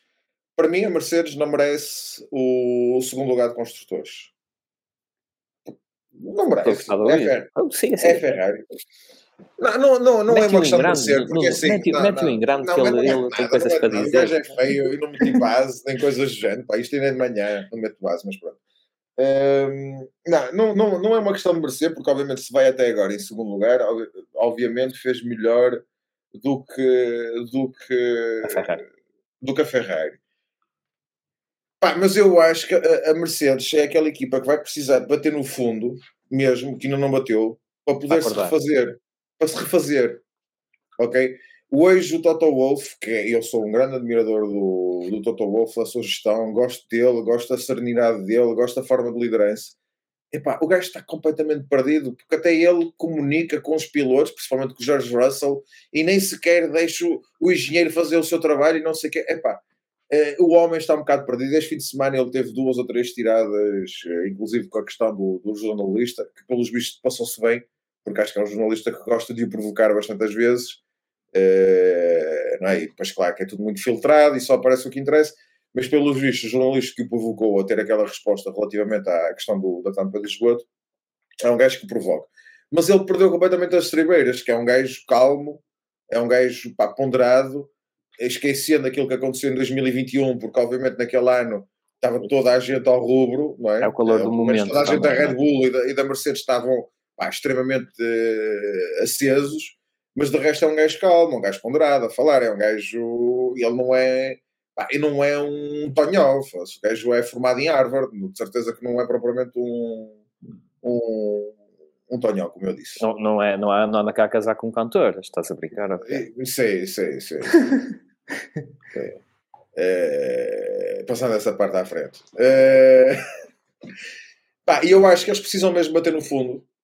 para mim, a Mercedes não merece o segundo lugar de construtores. Não merece. É, Fer... oh, sim, sim. é Ferrari. Não, não, não, não é uma questão de ser, porque assim. Mete-o em grande, que ele, ele tem coisas para dizer. O gajo é feio e não meti base, nem coisas do género. Pá, isto ainda é de manhã, não meto base, mas pronto. Um, não, não, não, não é uma questão de merecer, porque obviamente se vai até agora em segundo lugar, obviamente fez melhor do que, do que, a Ferrari. Do que a Ferrari. Pá, mas eu acho que a, Mercedes é aquela equipa que vai precisar de bater no fundo, mesmo, que ainda não bateu, para poder se refazer. Para se refazer. Ok? Hoje o Toto Wolff, que é, eu sou um grande admirador do, do Toto Wolff, da sua gestão, gosto dele, gosto da serenidade dele, gosto da forma de liderança. Epá, o gajo está completamente perdido, porque até ele comunica com os pilotos, principalmente com o George Russell, e nem sequer deixa o, engenheiro fazer o seu trabalho e não sei o quê. Epá, Uh, o homem está um bocado perdido. Este fim de semana ele teve duas ou três tiradas, uh, inclusive com a questão do, do jornalista, que pelos vistos passou-se bem, porque acho que é um jornalista que gosta de o provocar bastantes vezes. Uh, não é? E depois, claro, que é tudo muito filtrado e só aparece o que interessa. Mas pelos vistos, o jornalista que o provocou a ter aquela resposta relativamente à questão do, da tampa de esgoto é um gajo que provoca. Mas ele perdeu completamente as estribeiras, que é um gajo calmo, é um gajo pá, ponderado esquecendo aquilo que aconteceu em 2021, porque obviamente naquele ano estava toda a gente ao rubro, não é? É o calor do momento. Toda a gente da Red é? Bull e da, e da Mercedes estavam pá, extremamente uh, acesos, mas de resto é um gajo calmo, um gajo ponderado a falar, é um gajo. Ele não é. Pá, e não é um Tonhó, o gajo é formado em Harvard, de certeza que não é propriamente um. um um Tonhão, como eu disse. Não, não, é, não, é, não anda cá a casar com um cantor, estás a brincar? Okay? Sei, sei, sei. é. É, passando essa parte à frente. É, pá, e eu acho que eles precisam mesmo bater no fundo, é,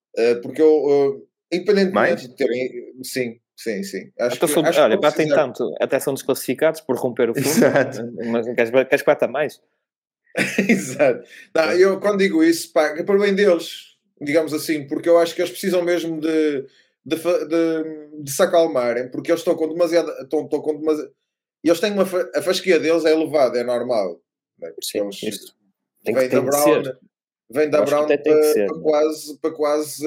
porque eu, independentemente Mais? de terem. Sim, sim, sim. Acho que, sou, acho olha, batem precisar... tanto, até são desclassificados por romper o fundo. Exato. Mas queres, queres que bata mais? Exato. Não, eu quando digo isso, pá, é por bem deles, digamos assim, porque eu acho que eles precisam mesmo de, de, de, de se acalmarem, porque eles estão com demasiado. Estão, estão com demasiado e eles têm uma. A fasquia deles é elevada, é normal. Né? Sim, eles, isso. Tem vem, da Brown, vem da Brown para, para, quase, para quase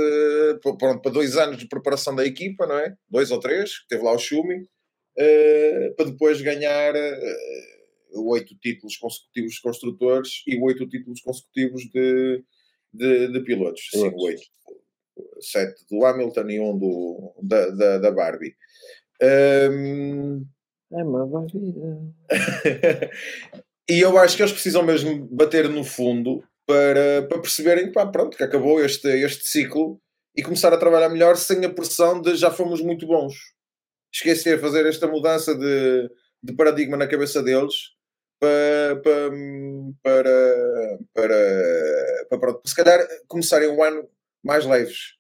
pronto, para dois anos de preparação da equipa, não é? Dois ou três, que teve lá o Schumi, uh, para depois ganhar uh, oito títulos consecutivos de construtores e oito títulos consecutivos de, de, de pilotos. Sim, oito. Sete do Hamilton e um do, da, da, da Barbie. Um, é uma vida. e eu acho que eles precisam mesmo bater no fundo para, para perceberem pá, pronto, que acabou este, este ciclo e começar a trabalhar melhor sem a pressão de já fomos muito bons. Esquecer fazer esta mudança de, de paradigma na cabeça deles para, para, para, para, para, para, se calhar começarem um ano mais leves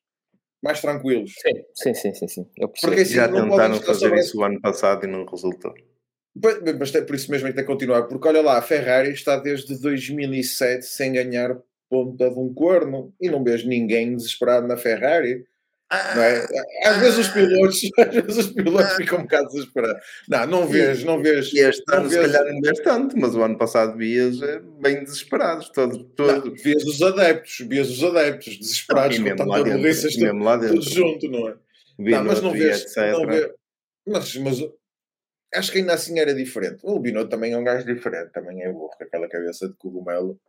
mais tranquilos. Sim, sim, sim, sim. sim. Eu Porque assim, já tentaram fazer isso o ano passado e não resultou. Mas por isso mesmo é que tem que continuar, porque olha lá, a Ferrari está desde 2007 sem ganhar ponta de um corno e não vejo ninguém desesperado na Ferrari. Não é? Às vezes os pilotos, às vezes os pilotos ficam um bocado desesperados. Não, não vejo, não vejo. Este não ano, se vejo- calhar, não vês tanto, mas o ano passado vias eh, bem desesperados, todos. todos. Não, vias os adeptos, vias os adeptos desesperados E com tanta burrice, e tudo junto, não é? Não, mas não e vês, não vê- mas, mas acho que ainda assim era diferente. O Binotto também é um gajo diferente, também é burro, com aquela cabeça de cogumelo.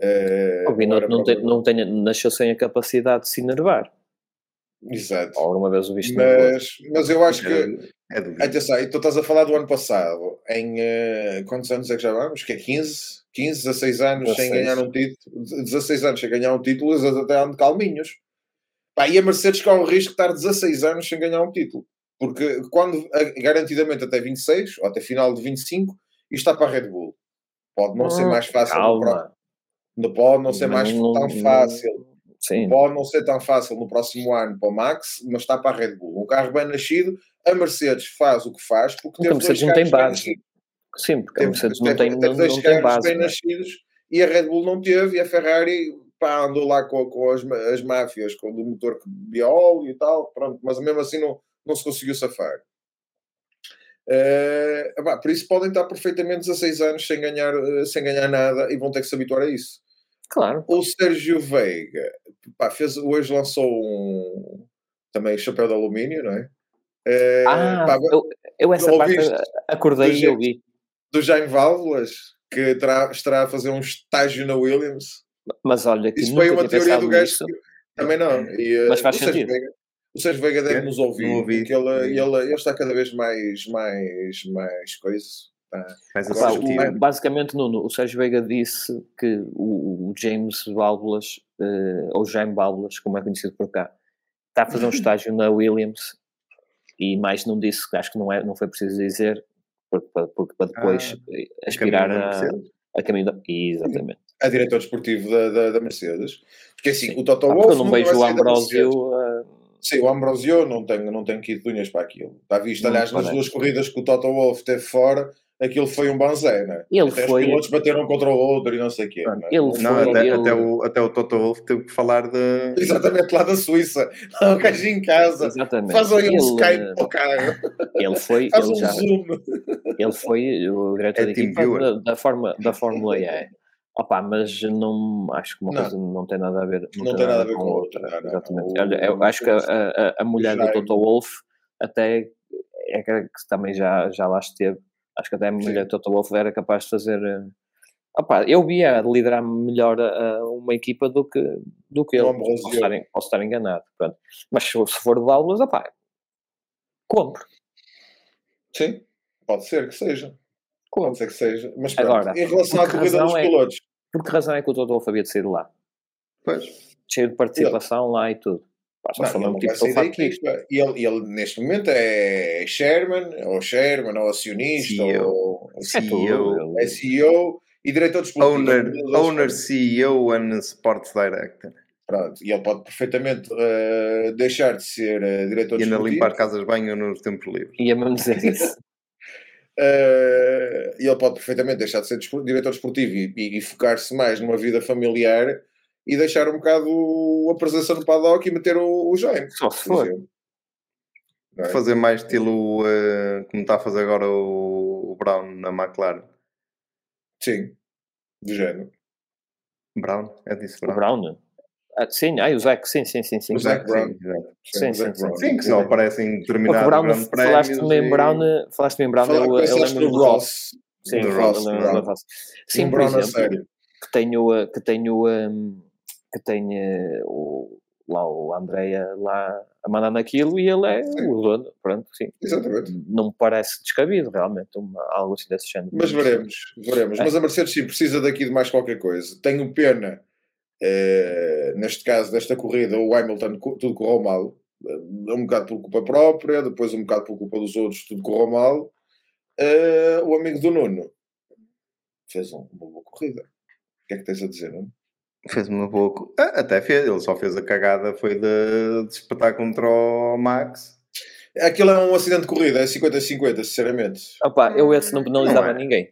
Eh, O Binotto não, tem, não tem, nasceu sem a capacidade de se enervar. Exato. Alguma vez o viste. Mas, mas eu acho que. É. Atenção, e tu estás a falar do ano passado. Em eh, quantos anos é que já vamos? Que é 15? 15, 16 anos sem 16. ganhar um título. 16 anos sem ganhar um título, eles até andam calminhos. Pá, e a Mercedes corre o risco de estar 16 anos sem ganhar um título. Porque quando, garantidamente até 26, ou até final de 25, isto está para a Red Bull. Pode não ser Hum, mais fácil. no próximo- Calma. Não pode não ser mais Não- tão não- fácil. Sim. Pode não ser tão fácil no próximo ano para o Max, mas está para a Red Bull. Um carro bem nascido, a Mercedes faz o que faz porque Porque a teve Mercedes não tem base. Sim, porque a Mercedes teve- não tem, teve não, dois não tem base. bem não é? nascidos e a Red Bull não teve e a Ferrari pá, andou lá com, com as, as máfias, com o motor que bebia óleo e tal, pronto, mas mesmo assim não, não se conseguiu safar. Eh, pá, por isso podem estar perfeitamente 16 anos sem ganhar, eh, sem ganhar nada e vão ter que se habituar a isso. Claro. O Sérgio Veiga pá, fez, hoje lançou um também chapéu de alumínio, não é? Eh, Ah, pá, eu, eu essa parte acordei do e jeito- ouvi. do Jaime Válvulas, que terá, estará a fazer um estágio na Williams. Mas olha, que Isso foi uma teoria do gajo. que- Também não. E, Mas faz sentido. Veiga, o Sérgio Veiga deve nos ouvir, ouvi. porque ele, ele, ele está cada vez mais, mais, mais coisas. Tá. Mais Agora, Pá, o- basicamente, Nuno, o Sérgio Veiga disse que o, o James Válvulas, eh, ou Jaime Válvulas, como é conhecido por cá, está a fazer um estágio na Williams e mais não disse, acho que não, é, não foi preciso dizer, porque, para- porque para depois Ah, eh, aspirar a, a caminho da... Exatamente. A diretor desportivo da, da, da Mercedes. Porque assim, Sim. o Toto Ah, Wolff. eu não vejo o. Ambrosio... eh, Sim, o Ambrosio não tem, não tem kit de unhas para aquilo. Está visto, aliás, nas parece. duas corridas que o Toto Wolff teve fora, aquilo foi um banzé, né? Ele Até foi- os pilotos bateram contra o outro e não sei o quê. Né? ele Não, foi- até, ele- até, o, até o Toto Wolff teve que falar de. Exatamente, lá da Suíça. Lá o gajo em casa. Exatamente. Faz aí um Ele, Skype eh, para o carro. ele foi, Faz ele um já, zoom. ele foi o diretor É da da, da, forma, da Fórmula E. Opa, mas não acho que uma Não. coisa não tem nada a ver, Não tem nada a ver com a outra, não, não, Exatamente. não. Olha, eu acho que a, a, a mulher do. Toto Wolff até é que que também já, já lá esteve. Acho que até a mulher do Toto Wolff era capaz de fazer. eh, Opa, eu via liderar melhor a uma equipa do que, do que ele. Posso estar, posso estar enganado. Pronto. Mas se, se for de válvulas, opá, compro. Sim, pode ser que seja. Compro. ser que seja. Mas pronto, Agora, em relação à corrida razão dos é- pilotos, Por que razão é que o Toto Wolff havia de sair de lá? Pois. Cheio de participação lá e tudo. Pá, não, um não tipo vai. E ele, ele, neste momento, é chairman, ou chairman, ou acionista, CEO. ou É. CEO. é CEO e diretor desportivo. Owner, owner. CEO and Sports Director. Pronto, e ele pode perfeitamente eh, deixar de ser eh, diretor E ainda limpar casas de banho nos tempos livres. Ia mesmo dizer isso. Eh, e ele pode perfeitamente deixar de ser diretor desportivo e, e- e focar-se mais numa vida familiar e deixar um bocado a presença no paddock e meter o, o Jaime. Só se for. é? Fazer mais estilo eh, como está a fazer agora o, o Brown na McLaren. Sim, do género. Brown? É disso, O Brown. Ah, sim, ah, o Zac, sim, sim, sim. sim. O Zac Brown. Sim. Sim, Zac sim, Brown. Sim, que só aparecem determinados Brown, grandes falaste prémios. também em Brown, falaste em Brown, eu, eu pensaste lembro do Ross. Sim, do Ross. Sim, por exemplo, que tenho, eh, que tenho, hum, que tenho o, lá o Andréia lá a mandar naquilo e ele é Sim. o dono, pronto, sim. Exatamente. Não me parece descabido, realmente, uma, algo assim desse género. Mas veremos, veremos. É. Mas a Mercedes sim precisa daqui de mais qualquer coisa. Tenho pena, eh, neste caso, desta corrida, o Hamilton tudo correu mal. Eh, Um bocado por culpa própria, depois um bocado por culpa dos outros, tudo correu mal. Eh, o amigo do Nuno fez um- uma boa corrida. O que é que tens a dizer, Nuno? Fez uma boa. Ah, Até fez, ele só fez a cagada, foi de, de espetar contra o Max. Aquilo é um acidente de corrida, é 50-50, sinceramente. Opa, eu esse não penalizava Não é. ninguém.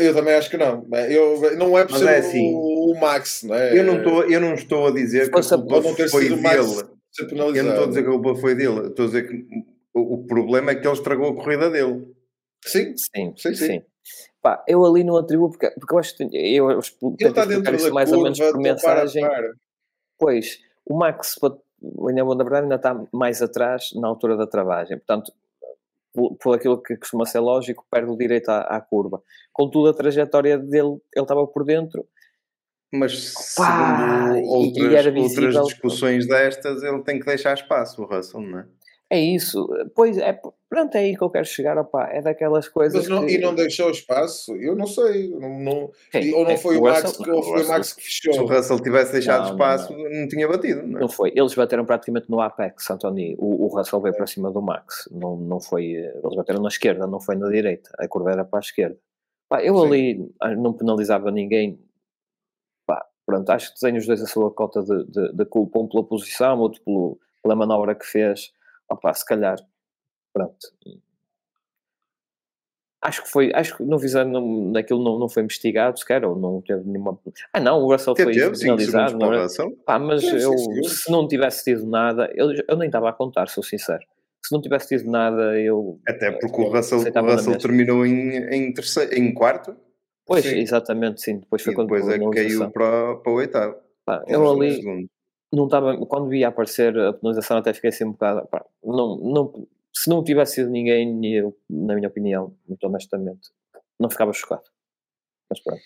Eu também acho que não. Eu, não é Mas ser é assim, o, o o Max, não é? Eu não, tô, eu não estou a dizer que a culpa não ter foi sido o dele. Eu não estou a dizer que a culpa foi dele. Estou a dizer que o, o problema é que ele estragou a corrida dele. Sim, Sim, Sim, sim. sim. Pá, eu ali não atribuo, porque, porque eu acho que eu, eu ele está dentro da mais curva, ou menos por então para, mensagem. para. Pois, o Max, pa- ainda bom da verdade, ainda está mais atrás na altura da travagem. Portanto, por, por aquilo que costuma ser lógico, perde o direito à, à curva. Contudo, a trajetória dele, ele estava por dentro. Mas Pá, segundo e outras, era outras visível- discussões destas, ele tem que deixar espaço, o Russell, não é? É isso. Pois, é, pronto, é aí que eu quero chegar. Opá, é daquelas coisas Mas não, que... e não deixou espaço? Eu não sei. Não, não- ou não É, foi o, o Max, Russell? que, ou Não, foi o Russell. Max que Se o fechou? Russell tivesse deixado Não, não, espaço, não, tinha batido, não é? Não foi. Eles bateram praticamente no apex, Antoni. O, o Russell veio para cima do Max. Não, não foi... Eles bateram na esquerda, não foi na direita. A curva era para a esquerda. Pá, eu Sim. ali ah, não penalizava ninguém. Pronto, acho que têm os dois a sua cota de, de, de culpa. Um pela posição, outro pelo, pela manobra que fez. Opá, se calhar... Pronto. Acho que foi... Acho que no visão não, naquilo não, não foi investigado sequer. Ou não teve nenhuma... Ah não, o Russell Teve, foi teve 5 segundos penalizado. para Não o é? Russell. Pá, mas eu, sim. se não tivesse tido nada, eu, eu nem estava a contar, sou sincero. Se não tivesse tido nada, eu. Até porque o eu Russell, o aceitava na Russell terminou em, em, terceiro, em quarto Pois, Sim. exatamente, sim. Depois foi e quando depois é caiu para, para o oitavo. Pá, eu ali não estava. Quando vi aparecer a penalização, até fiquei assim um bocado. pá, não, não, se não tivesse sido ninguém, eu, na minha opinião, muito honestamente, não ficava chocado. Mas pronto.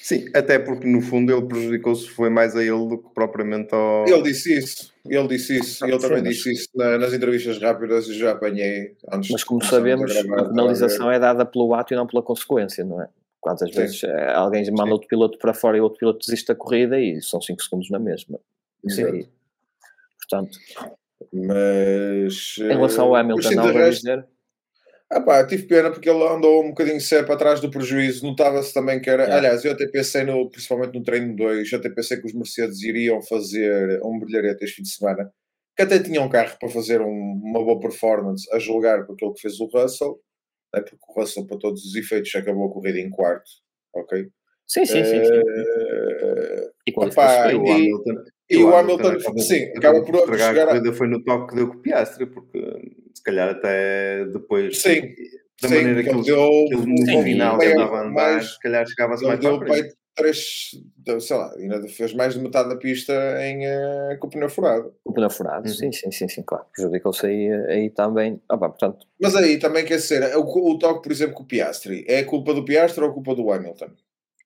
Sim, até porque no fundo ele prejudicou-se foi mais a ele do que propriamente ao. Ele disse isso. Ele disse isso. Ele Sim, também mas- disse isso na- nas entrevistas rápidas e já apanhei antes Mas como sabemos, gravar, a penalização é dada pelo ato e não pela consequência, não é? Quantas Sim. vezes eh, alguém manda Sim. outro piloto para fora e outro piloto desiste da corrida e são 5 segundos na mesma. Sim. Portanto, Mas. em relação ao eh, Hamilton, resto- dizer? Ah pá, tive pena porque ele andou um bocadinho sempre atrás do prejuízo. Notava-se também que era. Yeah. Aliás, eu até pensei, no, principalmente no treino 2, eu até pensei que os Mercedes iriam fazer um brilharete este fim de semana. Que até tinham um carro para fazer um- uma boa performance a julgar por aquilo que fez o Russell. Né, porque o Russell, para todos os efeitos, acabou a corrida em quarto. Ok? Sim, sim, sim. sim. Eh, E com opá, isso o e- Hamilton, e o Hamilton, acabou- sim, acaba por estragar chegar a corrida foi no toque que deu com o Piastri, porque se calhar até depois Sim, da sim, maneira que ele deu que ele no final andava a andar, mais- se calhar mais para a frente. Três, deu, sei lá, ainda fez mais de metade da pista em, eh, com o pneu furado. O pneu furado, Uhum. sim, sim, sim, sim, claro. Prejudicou-se aí, aí também. Ah, pá, portanto, Mas aí também quer dizer, o, o toque, por exemplo, com o Piastri, é culpa do Piastri ou culpa do Hamilton?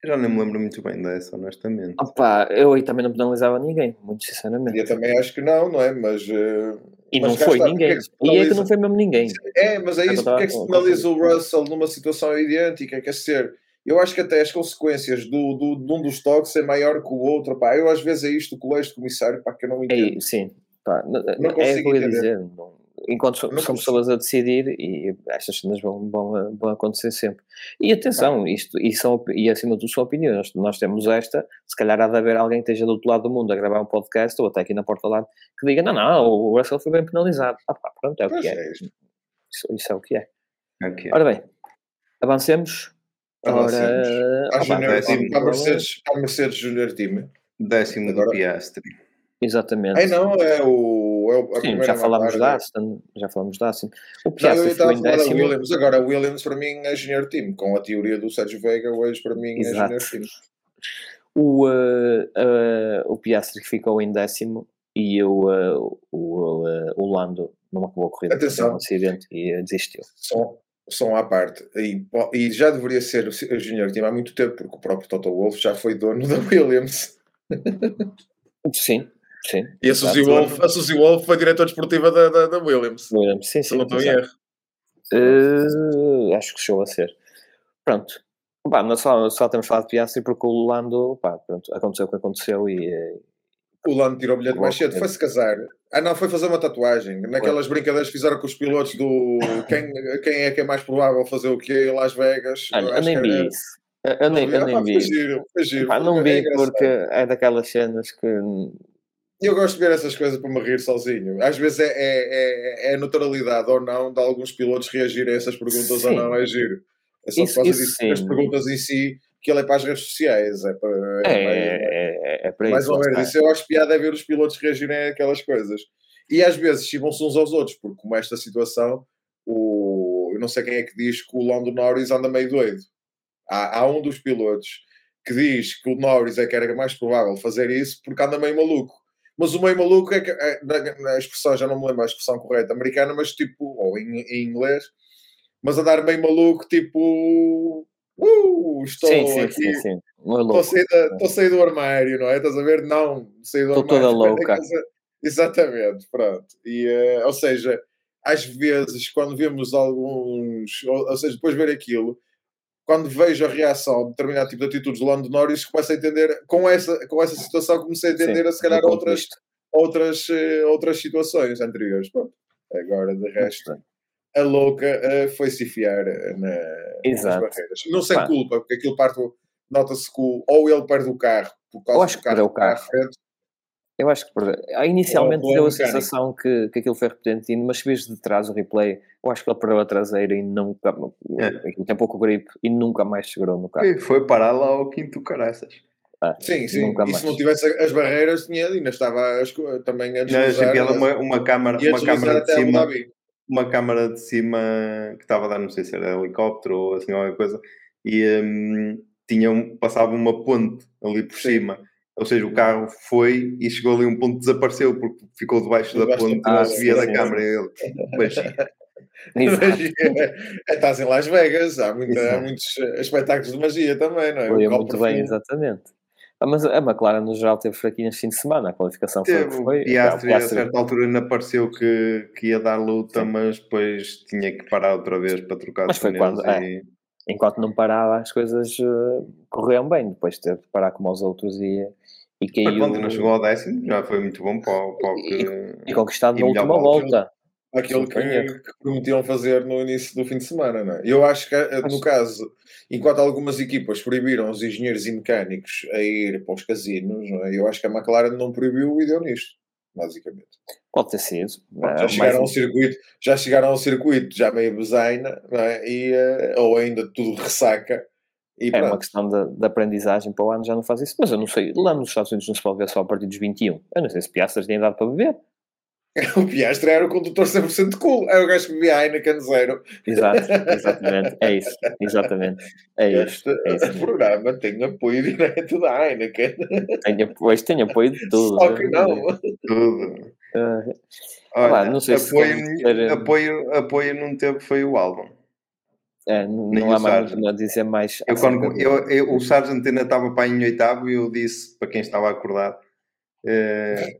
Eu já nem me lembro muito bem dessa, honestamente. ah, pá, eu aí também não penalizava ninguém, muito E sinceramente. eu também acho que não, não é? Mas. eh, E mas não foi está, ninguém. é se E é que penaliza? não foi mesmo ninguém. É, mas é isso. Porque é que se penaliza o Russell numa situação idêntica? Quer dizer, eu acho que até as consequências do, do, de um dos toques é maior que o outro. Pá. Eu às vezes é isto, o colégio de comissário, pá, que eu não entendo. Aí, sim, pá, n- Não é o consigo que eu ia dizer. não- enquanto Não são consigo. pessoas a decidir, e estas cenas vão, vão, vão acontecer sempre. E atenção, isto, e, são, e acima de tudo são opiniões. Nós temos esta, se calhar há de haver alguém que esteja do outro lado do mundo a gravar um podcast, ou até aqui na porta do lado, que diga: não, não, o Russell foi bem penalizado. Ah, pá, pronto, é o Pois que é. é. Isso, isso é o que é. Ok. Ora bem, avancemos. Avancemos. Ora, Para a para a Mercedes, para Mercedes Junior Team. Décimo do Agora- Piastri. exatamente. Ai não, é o. É o a Sim, já falámos da Aston, já falámos da Aston. O Não, Piastri eu estava ficou a em falar da décimo. Williams. Agora, a Williams para mim é Junior Team. Com a teoria do Sérgio Veiga, hoje para mim é Exato. Junior Team. O, eh, eh, o Piastri ficou em décimo e o, eh, o, o Lando não acabou a corrida Atenção. um acidente e desistiu. Som, som à parte. E, e já deveria ser o Junior Team há muito tempo, porque o próprio Toto Wolff já foi dono da Williams. Sim, sim. E a Suzy. Wolff, a Suzy Wolff foi diretora desportiva da, da, da Williams. Williams, sim, sim. não estou em erro. Eh, acho que chegou a ser. Pronto. Pá, nós só, só temos falado de Piastri porque o Lando, pá, pronto, aconteceu o que aconteceu e eh, O Lando tirou o bilhete mais cedo, foi-se casar. Ah, não, foi fazer uma tatuagem. Naquelas brincadeiras que fizeram com os pilotos do quem, quem é que é mais provável fazer o quê em Las Vegas. olha, eu nem vi isso. Eu, nem, eu Ah, nem vi. Giro, giro. Pá, não É vi engraçado. porque é daquelas cenas que Eu gosto de ver essas coisas para me rir sozinho. Às vezes é, é, é, é naturalidade ou não de alguns pilotos reagirem a essas perguntas ou Sim. não, é giro. É só Isso- por causa isso disso. As perguntas em si que ele é para as redes sociais. É, para, é, é, é, é para mais isso. ou lá menos. Isso eu acho piada é ver os pilotos reagirem àquelas coisas. E às vezes chibam-se uns aos outros, porque como esta situação, o, eu não sei quem é que diz que o Lando Norris anda meio doido. Há, há um dos pilotos que diz que o Norris é que era mais provável fazer isso porque anda meio maluco. Mas o meio maluco é que, é, na expressão, já não me lembro a expressão correta americana, mas tipo, ou em, em inglês, mas andar meio maluco, tipo, uh, estou Sim, sim, aqui, sim, sim. É Estou a, sair da- estou a sair do armário, não é? Estás a ver? Não, saí do Estou armário. toda Espera louca. Exatamente, pronto. E, eh, ou seja, às vezes, quando vemos alguns, ou, ou seja, depois de ver aquilo, quando vejo a reação de determinado tipo de atitudes do Lando Norris, começo a entender, com essa, com essa situação, comecei a entender, Sim, a se calhar, outras, outras, eh, outras situações anteriores. Pronto. Agora, de resto, a louca eh, foi-se enfiar eh, na, Exato. nas barreiras. Não sem Pá. culpa, porque aquilo parte, nota-se que o- ou ele perde o carro por causa Eu acho do que carro perdeu o que está à carro. frente, Eu acho que perdeu. Ah, Inicialmente Ou- ou é deu a mecânico. sensação que, que aquilo foi repentino, mas se vês de trás o replay, eu acho que ele perdeu a traseira e nunca. É. Tem pouco grip e nunca mais segurou no carro. E foi parar lá ao quinto caraças. Ah, Sim, sim. Nunca e mais. se não tivesse as barreiras, tinha, ainda estava as também a Não, deslizar. aquela, uma, uma câmara, uma câmara de cima. Uma câmara de cima que estava a dar, não sei se era helicóptero ou assim alguma coisa, e hum, tinha um- passava uma ponte ali por Sim. cima. Ou seja, o carro foi e chegou ali um ponto desapareceu porque ficou debaixo da Debaixo da ponte e não se via sim, da câmara. E ele. Exato. É, Estás em Las Vegas, há, muita- há muitos eh, espetáculos de magia também, não é? Foi muito bem, exatamente. Ah, mas a McLaren no geral teve fraquinhas de fim de semana, a qualificação foi Teve o foi. Piastri, Ah, a certa altura ainda pareceu que, que ia dar luta, Sim. mas depois tinha que parar outra vez para trocar Mas de foi pneus quando- e- enquanto não parava as coisas eh, corriam bem, depois teve de parar como aos outros e, e Mas caiu quando não chegou ao décimo, já foi muito bom para, o- para o que... e conquistado e na melhor última volta. volta. Aquilo que, que prometiam fazer no início do fim de semana, não é? Eu acho que, eh, no caso, enquanto algumas equipas proibiram os engenheiros e mecânicos a ir para os casinos, não é? eu acho que a McLaren não proibiu e deu nisto, basicamente. Pode ter sido. Já Ah, chegaram, ao circuito, já chegaram ao circuito, já meio bezaina, não é? E, eh, ou ainda tudo ressaca. E é uma pronto. questão de, de aprendizagem para o ano já não faz isso. Mas eu não sei, lá nos Estados Unidos não se pode ver só a partir dos 21. Eu não sei se Piastras têm dado para beber. O Piastre era o condutor 100% cool. Era o gajo que bebia Heineken zero. Exato, exatamente. É isso, exatamente. É isso. Este É isso. programa tem apoio direto da Heineken. Tem, apoio- tem apoio de tudo. Só que não. Tudo. Ah, Olha, Lá, não sei se apoio, querem dizer- apoio, apoio não teve foi o álbum. é, não há mais a dizer mais. Eu, quando, do- eu, eu- o Sargent ainda estava para em oitavo e eu disse, para quem estava acordado, eh,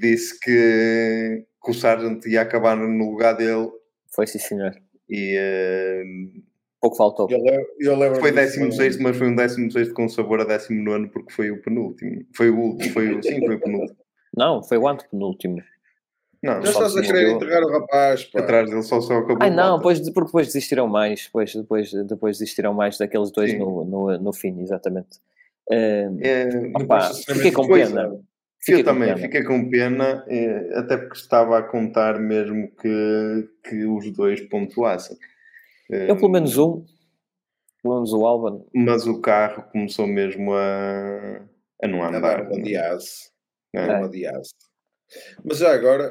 disse que, que o Sargent ia acabar no lugar dele Foi sim, senhor. e eh, Pouco faltou. Eu eu lembro foi disso, 16, mas foi um 16 com sabor a 19 porque foi o penúltimo. Foi o último, foi o, sim, foi o penúltimo. Não, foi o antepenúltimo. Não, Já Só estás a querer enterrar o rapaz, pá. atrás dele só, só acabou Ai o não, depois, porque depois desistiram mais. Depois, depois, depois desistiram mais daqueles dois no, no, no fim, exatamente. Eh, É, Opa, fiquei com depois, pena. não. Fiquei eu com também pena. fiquei com pena, eh, até porque estava a contar mesmo que, que os dois pontuassem. Eh, Eu, pelo menos um, pelo menos o Alban, Mas o carro começou mesmo a, a não A andar. dar uma diase. É. Uma diase. Mas já agora,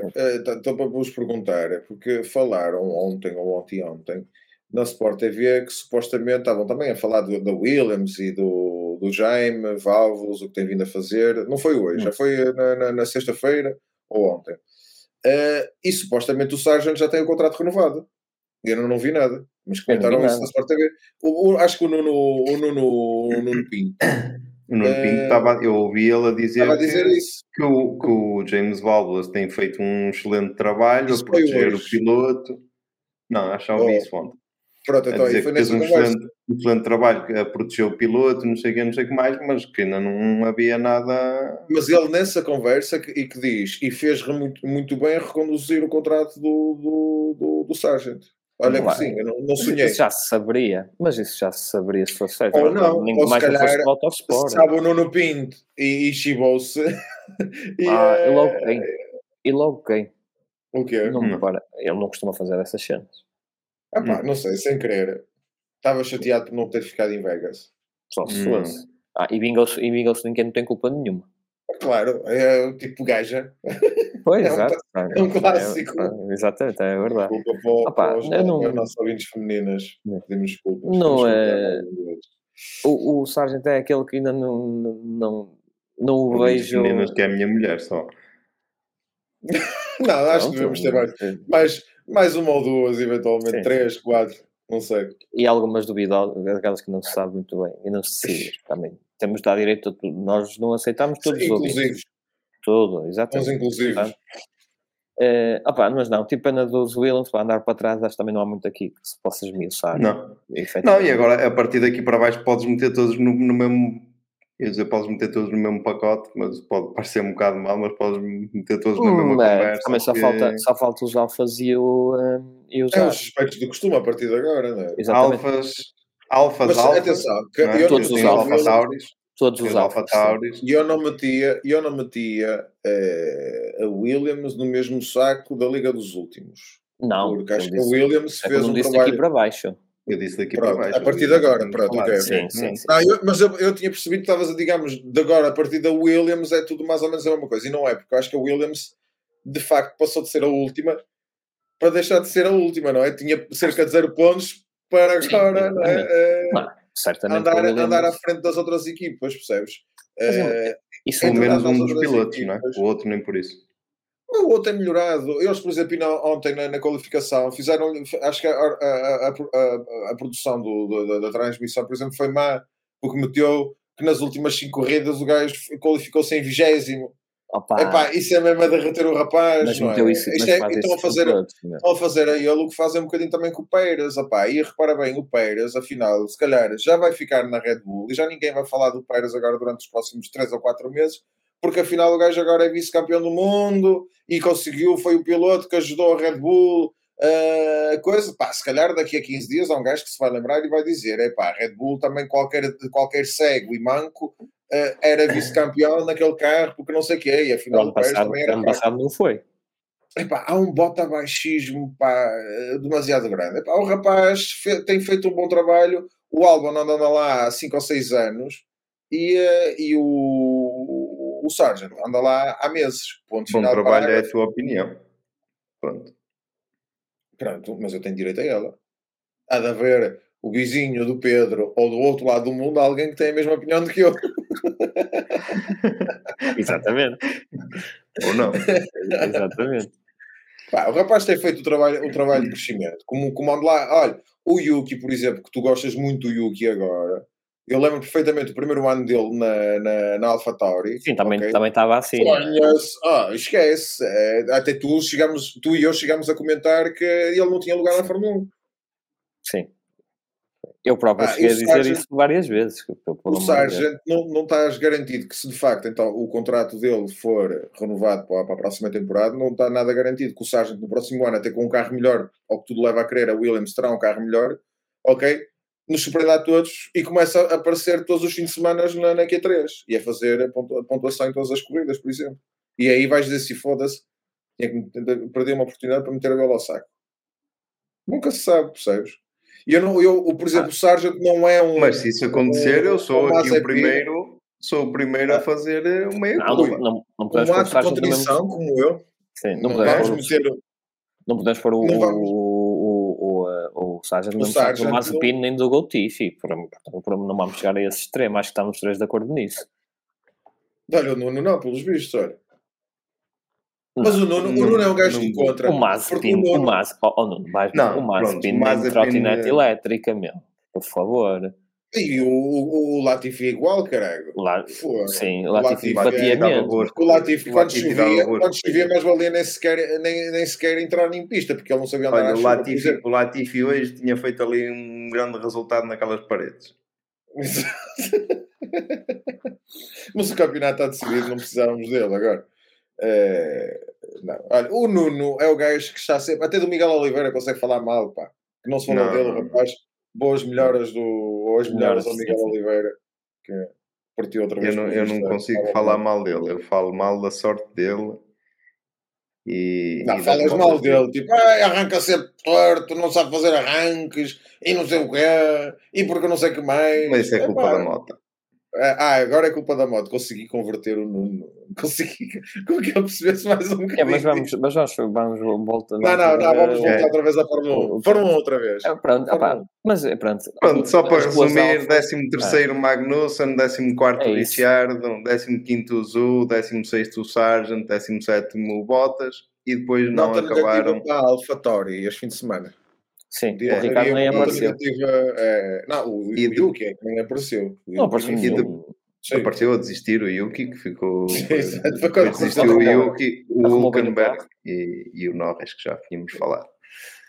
estou para vos perguntar, é porque falaram ontem ou ontem ontem na Sport TV que supostamente estavam também a falar do, da Williams e do, do Jaime, Valvos, o que tem vindo a fazer. Não foi hoje, já foi na, na- na sexta-feira ou ontem. Eh, e supostamente o Sargent já tem o contrato renovado. Eu não, não vi nada, mas comentaram isso na Sport TV. O- o- acho que o Nuno, o Nuno, o Nuno Pinto O Nuno Pinto Eh, estava, eu ouvi ele a dizer, a dizer que, isso. que o, que o James Valdes tem feito um excelente trabalho Isso a proteger o piloto. Não, acho que já ouvi Oh, isso ontem. Pronto, então aí foi que fez um excelente, um excelente trabalho a proteger o piloto, não sei o que, não sei o que mais, mas que ainda não havia nada. Mas ele nessa conversa que, e que diz e fez muito, muito bem a reconduzir o contrato do, do, do, do Sargent. Olha Não que sim, eu não, não sonhei. Isso já se saberia, mas isso já se saberia se fosse certo. Ou não, Nem ou se não calhar Autosport. Sabe o Nuno Pinto e, e chibou-se. e, Ah, eh, e logo quem? E logo quem? O quê? Não Não. para. Ele não costuma fazer essas cenas. Ah, pá, Hum. não sei, sem querer. Estava chateado por não ter ficado em Vegas. Só se Não. fosse. Ah, e Bengals, e Bengals ninguém não tem culpa nenhuma. Claro, é o tipo gaja. Pois, É um exato. é um clássico. É, exatamente, é verdade. Desculpa para, Opa, para os, eu não- para as nossas ouvintes femininas. Não. Pedimos desculpas. Não é-. O, o Sargent é aquele que ainda não, não, não, o vejo. meninas que é a minha mulher só. Não, acho que devemos ter mais, mais, mais uma ou duas, eventualmente, Sim. três, quatro, não sei. E algumas duvidosas, aquelas que não se sabe muito bem e não se decide também. Temos de dar direito a tudo. Nós não aceitamos todos os ouvintes. Inclusivos, Tudo, exatamente. inclusivos. Eh, opá, mas não, tipo pena dos Williams para andar para trás, acho que também não há muito aqui que se possa esmiuçar. Não. Não, e agora a partir daqui para baixo podes meter todos no, no mesmo. Ia dizer, podes meter todos no mesmo pacote, mas pode parecer um bocado mal, mas podes meter todos na mesma Hum, é, conversa. também só que- falta, só falta os alfas e, o, eh, e os É os As. suspeitos do costume a partir de agora, não é? Exatamente. Alfas, alfas, Mas alfas. atenção, que é? eu Todos não os metia alfas. Tauris. Todos Os os alfa alfas. Tauris. E eu não metia, eu não metia eh, a Williams no mesmo saco da Liga dos Últimos. Não, porque acho que a disse- Williams é fez um trabalho. daqui para baixo. Eu disse daqui Pronto, para baixo. a partir de agora, pronto, ok, Sim, sim, sim. Ah, eu- mas eu, eu tinha percebido que estavas a, digamos, de agora, a partir da Williams, é tudo mais ou menos a mesma coisa. E não é, porque eu acho que a Williams, de facto, passou de ser a última para deixar de ser a última, não é? Tinha cerca de zero pontos para agora não é? Eh, Não, certamente andar, andar à frente das outras equipas, percebes? Mas, Eh, isso Pelo Entre menos um dos pilotos, não é? equipas. O outro nem por isso. O outro é melhorado. Eles, por exemplo, ontem na, na qualificação, fizeram. Acho que a, a, a, a- produção do- do- da, da transmissão, por exemplo, foi má, porque meteu que nas últimas cinco corridas o gajo qualificou-se em vigésimo. Epá, isso é mesmo a derreter o rapaz. mas não meteu é? isso, Isto é- estão, a fazer, todos, estão a fazer a ele o que fazem um bocadinho também com o Peiras. Epá, e repara bem, o Peiras, afinal, se calhar já vai ficar na Red Bull e já ninguém vai falar do Peiras agora durante os próximos 3 ou 4 meses, porque afinal o gajo agora é vice-campeão do mundo e conseguiu, foi o piloto que ajudou a Red Bull. ah, coisa, pá, se calhar daqui a 15 dias há um gajo que se vai lembrar e vai dizer: é pá, Red Bull também qualquer, qualquer cego e manco ah, era vice-campeão naquele carro, porque não sei o que é, e afinal o Pérez também era ano passado não foi. Epá, há um bota baixismo pá, eh, demasiado grande. Epá, o rapaz fe- tem feito um bom trabalho. O Albon anda lá há 5 ou 6 anos e, eh, e o, o Sargent anda lá há meses. Ponto Bom final, trabalho é a tua opinião. Pronto. Pronto, mas eu tenho direito a ela. Há de haver o vizinho do Pedro ou do outro lado do mundo alguém que tem a mesma opinião do que eu. Exatamente. Ou não. Exatamente. Pá, o rapaz tem feito o trabalho, o trabalho de crescimento. Como, como ando lá, olha, o Yuki, por exemplo, que tu gostas muito do Yuki agora, eu lembro perfeitamente o primeiro ano dele na, na, na AlphaTauri. Sim, também ok? também estava assim. Sonhas, ah, esquece. É, até tu, chegamos, tu e eu chegámos a comentar que ele não tinha lugar na Fórmula 1. Sim. Eu próprio Ah, cheguei a dizer Sargent- isso várias vezes. O. Sargent não, não estás garantido que se de facto então, o contrato dele for renovado para, para a próxima temporada, não está nada garantido que o Sargent no próximo ano, até com um carro melhor, ao que tudo leva a crer, a Williams terá um carro melhor, ok? Nos surpreenda a todos e começa a aparecer todos os fins de semana na, na Q3 e a fazer a pontu- a pontuação em todas as corridas, por exemplo. E aí vais dizer se foda-se, tinha que me- perder uma oportunidade para meter a bola ao saco. Nunca se sabe, percebes? E eu, não, eu, por exemplo, o Sargent não é um. Mas se isso acontecer, eu sou um aqui o primeiro, sou o primeiro a fazer eh, o meio Não, não, não, não um podemos o ato de no mesmo. contrição como eu. Sim, não Não podemos vamos pôr o- meter. Não podemos pôr o, Não vamos. o, o, o, o Sargent, O não saco do Mazepin nem do Gautifi. Por, por, por, não vamos chegar a esse extremo. Acho que estamos os três de acordo nisso. Olha, o Nuno não, pelos vistos, olha. Mas o Nuno, o Nuno é um gajo que encontra. O Mazepin, o Nuno- Mazepin, oh, oh, não, vais, Não, o Mazepin pronto, o Mazepin, trotinete eh, elétrica, meu. Por favor. E o, o, o Latifi é igual, caralho. Pô, sim, o Latifi Latifi batia dava menos. gosto. O Latifi, quando chovia, quando chovia, mais valia nem sequer, nem, nem sequer entrar em pista, porque ele não sabia andar Olha, o Latifi, o Latifi hoje tinha feito ali um grande resultado naquelas paredes. Mas o campeonato está decidido, não precisávamos dele agora. Eh, não. Olha, o Nuno é o gajo que está sempre. Até do Miguel Oliveira consegue falar mal, pá. Que não se falou Não, dele, rapaz. Boas melhoras do. Boas melhoras Melhoras, ao Miguel. Oliveira, que partiu outra Eu vez. não, pelos eu não vistos, consigo falar mal. dele, eu falo mal da sorte dele. E, Não, e falas mal dele, tipo, "Ai, arranca sempre torto, não sabe fazer arranques, e não sei o quê, e porque não sei o que mais. Mas isso é culpa da Mota. Ah, agora é culpa da moto. Consegui converter o Nuno. Consegui. Como que ele percebesse mais um bocadinho? É, mas vamos, mas vamos, vamos voltar. Não, não, não, vamos voltar É. outra vez à Fórmula 1. Fórmula 1 outra vez. É, pronto, 1. mas é, pronto. Pronto, só para resumir, alfas- 13 terceiro Magnussen, 14 quarto É. Ricciardo, 15 quinto Zu, 16 o Sargent, 17 o Bottas e depois não Nota acabaram. negativa para a AlphaTauri este fim de semana. Sim, Dia- o Ricardo nem apareceu. é, não, o, E o de- Yuki é que nem apareceu. Não apareceu. E de-. Sim. Apareceu a desistir o Yuki, que ficou. Sim. Foi quando desistiu o. Yuki, o Hulkenberg e, e o Norris, que já tínhamos falado.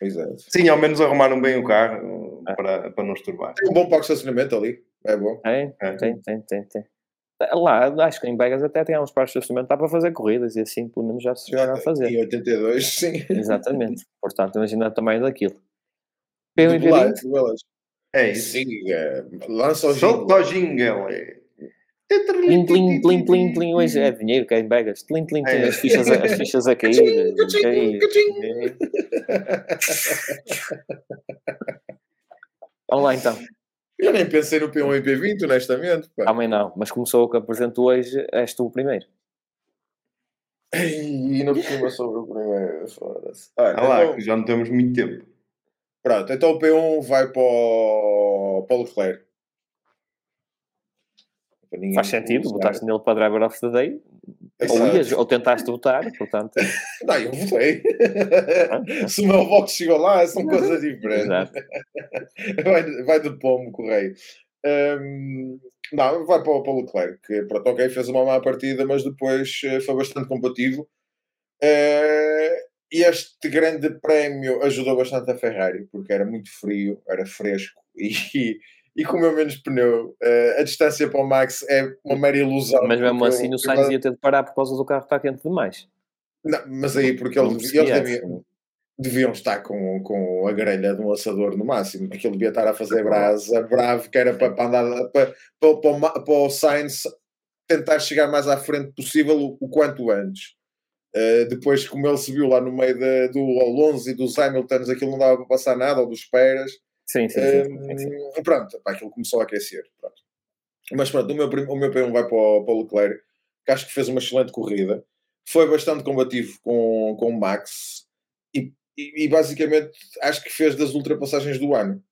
Exato. Sim, ao menos arrumaram bem o carro Ah. para, para não esturbar. Tem um bom parque de estacionamento ali. É bom. Tem, É. tem, tem, tem, tem. Lá, acho que em Vegas até tem uns parques de estacionamento dá para fazer corridas e assim pelo menos já se chegaram a fazer. Em 82, sim. Exatamente. Portanto, imagina o tamanho daquilo. P1 e Do lado, P20, do lado. É isso. Sim, é, lança o Solta jingle. o jingle. Tlim, tlim, tlim, tlim, tlim. Hoje é dinheiro que é em Vegas. Tlim, tlim, tlim. As fichas a, as fichas a cair. Cachim, cachim, cair. cachim. Vamos lá então. Eu nem pensei no P1 e P20, honestamente. Pá. Também não, mas começou o que apresento hoje, és tu o primeiro. E ainda por cima sobre o primeiro. Foda-se. Olha, Ah lá, então- que já não temos muito tempo. Pronto, então o P1 vai para o, para o Leclerc. Faz sentido, usar. votaste nele para Driver of the Day, ou, ias, ou tentaste votar, portanto. Não, eu votei. Se o meu voto chegou lá, são coisas diferentes. Vai, vai de pomo, correio. Hum, não, vai para, o- para o Leclerc, que pronto, ok, fez uma má partida, mas depois eh, foi bastante combativo. Eh, este grande prémio ajudou bastante a Ferrari, porque era muito frio, era fresco e, e comeu menos pneu. Eh, a distância para o Max é uma mera ilusão. Mas mesmo porque assim, ele- o Sainz ia ter de parar por causa do carro estar quente demais. Não, mas aí, porque Não eles, eles deviam, deviam estar com, com a grelha de um assador no máximo. Aquilo devia estar a fazer brasa, bravo, que era para, para andar para, para, para, o para o Sainz tentar chegar mais à frente possível o, o quanto antes. Uh, depois, como ele se viu lá no meio da- do Alonso e dos Hamiltons, aquilo não dava para passar nada, ou dos Peras. Sim, sim, sim. sim, sim. Hum, pronto, pá, aquilo começou a aquecer. Pronto. Mas pronto, o meu, o meu P1 vai para o, para o Leclerc, que acho que fez uma excelente corrida. Foi bastante combativo com, com o Max e, e, e basicamente acho que fez das ultrapassagens do ano.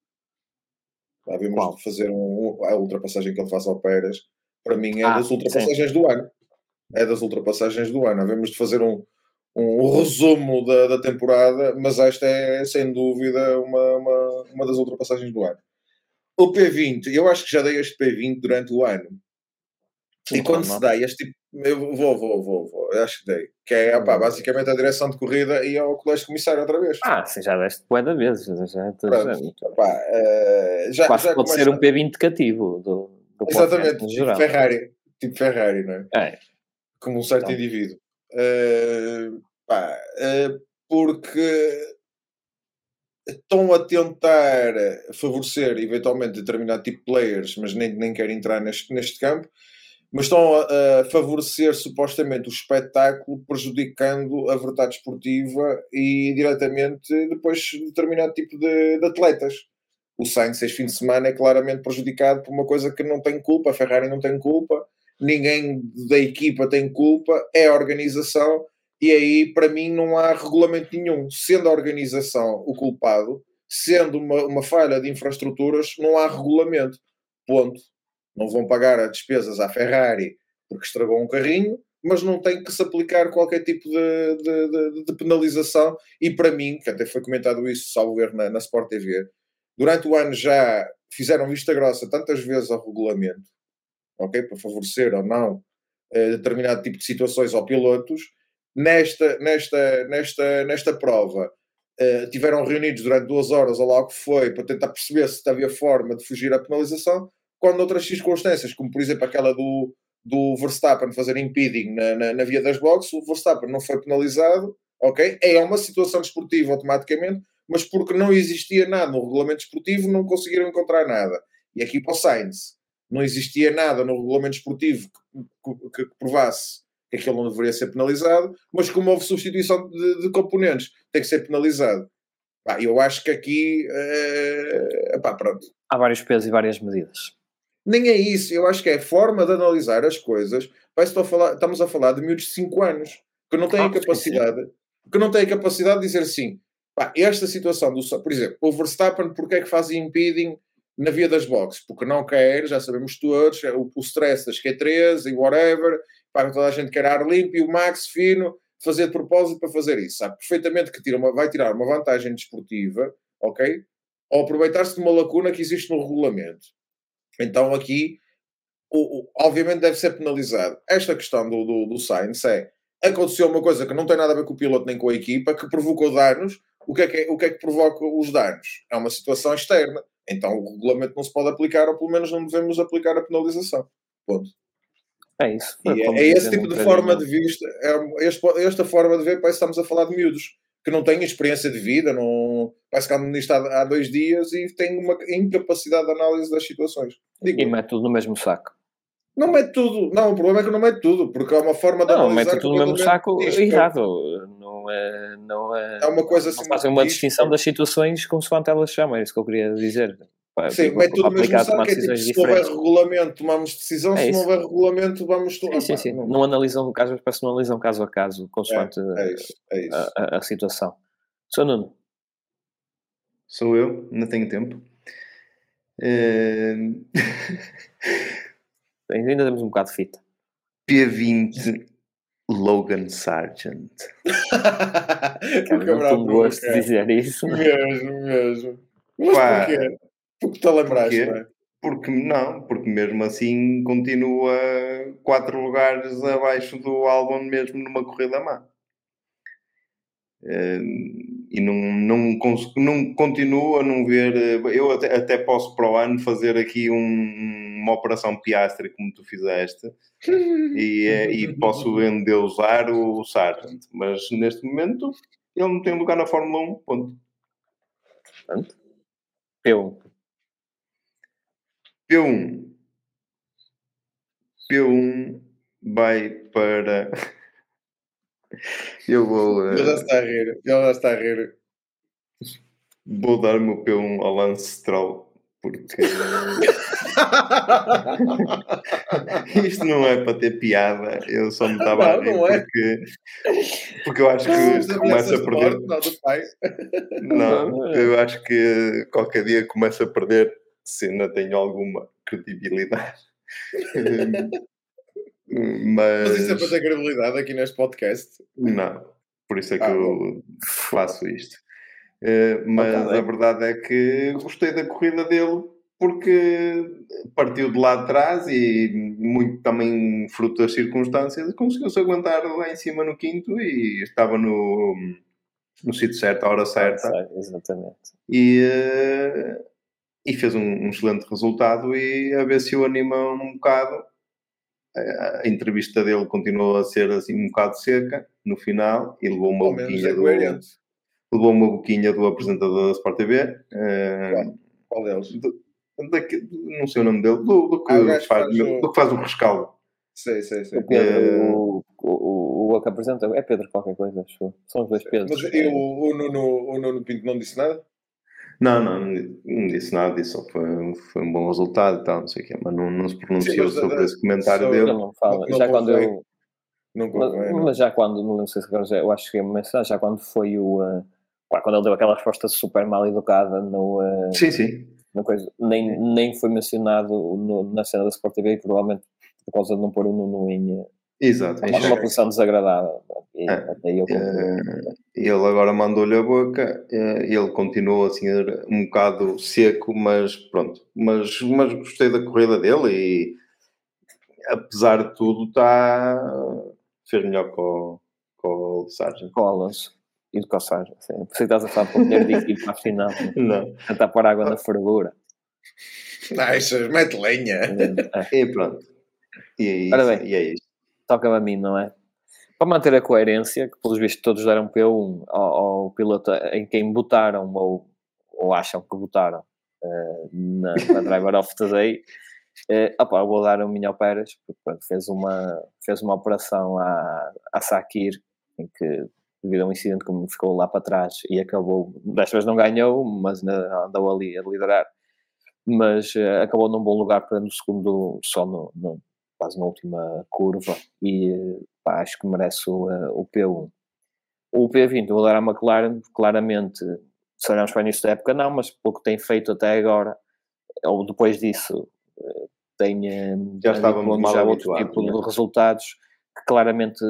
Lá vimos Qual? fazer um, a ultrapassagem que ele faz ao Pérez. Para mim é Ah, das ultrapassagens do ano. É das ultrapassagens do ano. Havemos de fazer um, um resumo da, da temporada, mas esta é sem dúvida uma, uma, uma das ultrapassagens do ano. O P20, eu acho que já dei este P20 durante o ano. E quando claro, se dá este tipo, eu vou, vou, vou, vou, eu acho que dei. Que é, opá, basicamente a direção de corrida e ao colégio comissário outra vez. Ah, sim, já deste de vezes. Já, já, Pronto, opá, eh, já, Quase já pode começa- ser um P20 cativo do, do Exatamente, tipo. Ferrari. Tipo Ferrari, não é? É, como um certo Então. indivíduo. Eh, pá, eh, porque estão a tentar favorecer eventualmente determinado tipo de players, mas nem, nem quero entrar neste, neste campo, mas estão a, a favorecer supostamente o espetáculo, prejudicando a verdade esportiva e diretamente depois determinado tipo de, de atletas. O Sainz este fim de semana é claramente prejudicado por uma coisa que não tem culpa, a Ferrari não tem culpa, ninguém da equipa tem culpa, é a organização, e aí para mim não há regulamento nenhum. Sendo a organização o culpado, sendo uma, uma falha de infraestruturas, não há regulamento. Ponto. Não vão pagar as despesas à Ferrari porque estragou um carrinho, mas não tem que se aplicar qualquer tipo de, de, de- de penalização. E para mim, que até foi comentado isso, salvo erro, na, na Sport TV, durante o ano já fizeram vista grossa tantas vezes ao regulamento, ok? Para favorecer ou não eh, determinado tipo de situações ou pilotos. Nesta, nesta, nesta, nesta prova, eh, tiveram reunidos durante duas horas, ou lá o que foi, para tentar perceber se havia forma de fugir à penalização, quando outras circunstâncias, como por exemplo aquela do, do Verstappen fazer impeding na, na, na via das boxes, o Verstappen não foi penalizado, ok? É uma situação desportiva automaticamente, mas porque não existia nada no regulamento desportivo, não conseguiram encontrar nada. E aqui para o Sainz, não existia nada no regulamento desportivo que, que, que provasse que aquilo não deveria ser penalizado, mas como houve substituição de, de componentes, tem que ser penalizado. Eu acho que aqui, uh, pá, pronto. Há vários pesos e várias medidas. Nem é isso, eu acho que é a forma de analisar as coisas. Parece a falar, estamos a falar de miúdos de 5 anos que não têm ah, a capacidade, sim. que não têm a capacidade de dizer assim, pá, esta situação do por exemplo, o Verstappen, porque é que faz impeding na via das boxes? Porque não quer, já sabemos todos, é o, o stress das Q3 e whatever, para toda a gente quer ar limpo e o Max fino fazer de propósito para fazer isso. Sabe perfeitamente que tira uma, vai tirar uma vantagem desportiva, ok? Ou aproveitar-se de uma lacuna que existe no regulamento. Então aqui, o, o, obviamente deve ser penalizado. Esta questão do, do, do Sainz é, aconteceu uma coisa que não tem nada a ver com o piloto nem com a equipa, que provocou danos. O que é que, o que, é que provoca os danos? É uma situação externa. Então o regulamento não se pode aplicar, ou pelo menos não devemos aplicar a penalização. Ponto. É isso. É, é esse tipo de forma de vista, é este, esta forma de ver, parece que estamos a falar de miúdos que não têm experiência de vida, não, parece que andam nisto há, há dois dias e têm uma incapacidade de análise das situações. Digo, e mete tudo no mesmo saco. Não mete tudo, não, o problema é que não mete tudo, porque é uma forma de não, analisar. Não, mete tudo no mesmo saco errado. Não é, não é, é uma coisa assim. Fazem uma distinção das situações como se elas chamam, é isso que eu queria dizer. Sim, mete tudo no mesmo saco, é tipo, se não houver regulamento, tomamos decisão, é se não houver regulamento, vamos tomar. Sim, sim, sim. Não, não analisam caso, parece que não analisam caso a caso, consoante é, é isso, é isso. A, a, a, situação. Sou Nuno. Sou eu, não tenho tempo. É... Ainda temos um bocado de fita. P20 Logan Sargent. Cara, não tenho gosto de dizer isso. Mesmo, mesmo. Mas Pá, porquê? Porque te lembraste, não é? Porque não, porque mesmo assim continua quatro lugares abaixo do álbum mesmo numa corrida má. Uh, e não, não, não continuo a não ver. Eu até, até posso para o ano fazer aqui um, uma operação Piastre como tu fizeste e, eh, e posso endeusar o, o Sargent, mas neste momento ele não tem lugar na Fórmula 1. Ponto. Portanto, eu P1. P1 vai para. Eu vou. Ele já está a rir. Ele já está a rir. Vou dar o meu P1 ao Lance Stroll. Porque. Isto não é para ter piada. Eu só me estava a rir é. porque. Porque eu acho que começa a perder. Não, eu acho que qualquer dia começa a perder se ainda tenho alguma credibilidade. Mas... Mas isso é para ter credibilidade aqui neste podcast? Não, por isso é que ah, eu faço isto. Uh, mas a verdade é que gostei da corrida dele porque partiu de lá de trás e muito também fruto das circunstâncias conseguiu-se aguentar lá em cima no quinto e estava no, no sítio certo, à hora certa. exatamente. E, uh, e fez um, um, excelente resultado e a ver se o anima um bocado. A entrevista dele continuou a ser assim um bocado seca no final e levou uma boquinha é do levou uma boquinha do apresentador da Sport TV. Uh, Qual deles? Do, daqui, não sei o nome dele, do, do que, ah, faz, faz o... do que faz o rescaldo. Sei, sei, sei. O, Pedro, uh, o, o, o, que apresenta é Pedro qualquer coisa, acho. São os dois Pedros. Mas e o, o, Nuno, o Nuno Pinto não disse nada? Não, não, não disse nada, disse só foi, foi um bom resultado e tal, não sei o quê, mas não, não se pronunciou Sim, sobre esse comentário dele. Não fala, já quando eu. Não mas, mas, já quando, não sei se agora já, eu acho que mas já quando foi o. Uh, quando ele deu aquela resposta super mal educada no. Uh, sim, sim. Na coisa, nem, nem foi mencionado no, na cena da Sport TV, provavelmente por causa de não pôr o Nuno em, Exato. Uma, uma posição desagradável. E, é. eu uh, ele agora mandou-lhe a boca, uh, ele continuou assim um bocado seco, mas pronto. Mas, mas gostei da corrida dele e apesar de tudo está fez melhor com, com o Sargent. Com o Alonso. E do Sargent. Por isso estás a falar para o dinheiro de equipe para a final. Não. Tentar pôr água na fervura. Nice, mete lenha. É. E pronto. E é isso. E é isso toca-me a mim, não é? Para manter a coerência, que pelos vistos todos deram P1 ao, ao piloto em quem votaram ou, ou acham que votaram uh, na, na Driver of the Day, Uh, opa, vou dar o Minho Pérez, porque pronto, fez, uma, fez uma operação à, à Sakir, em que devido a um incidente como ficou lá para trás e acabou, desta vez não ganhou, mas andou ali a liderar, mas uh, acabou num bom lugar para no segundo, só no, no, quase na última curva e pá, acho que merece o, uh, o P1. O P20, vou dar à McLaren, claramente, se olharmos para o início da época, não, mas pelo que tem feito até agora, ou depois disso, eh, tem já, estávamos já outro tipo né? de resultados que claramente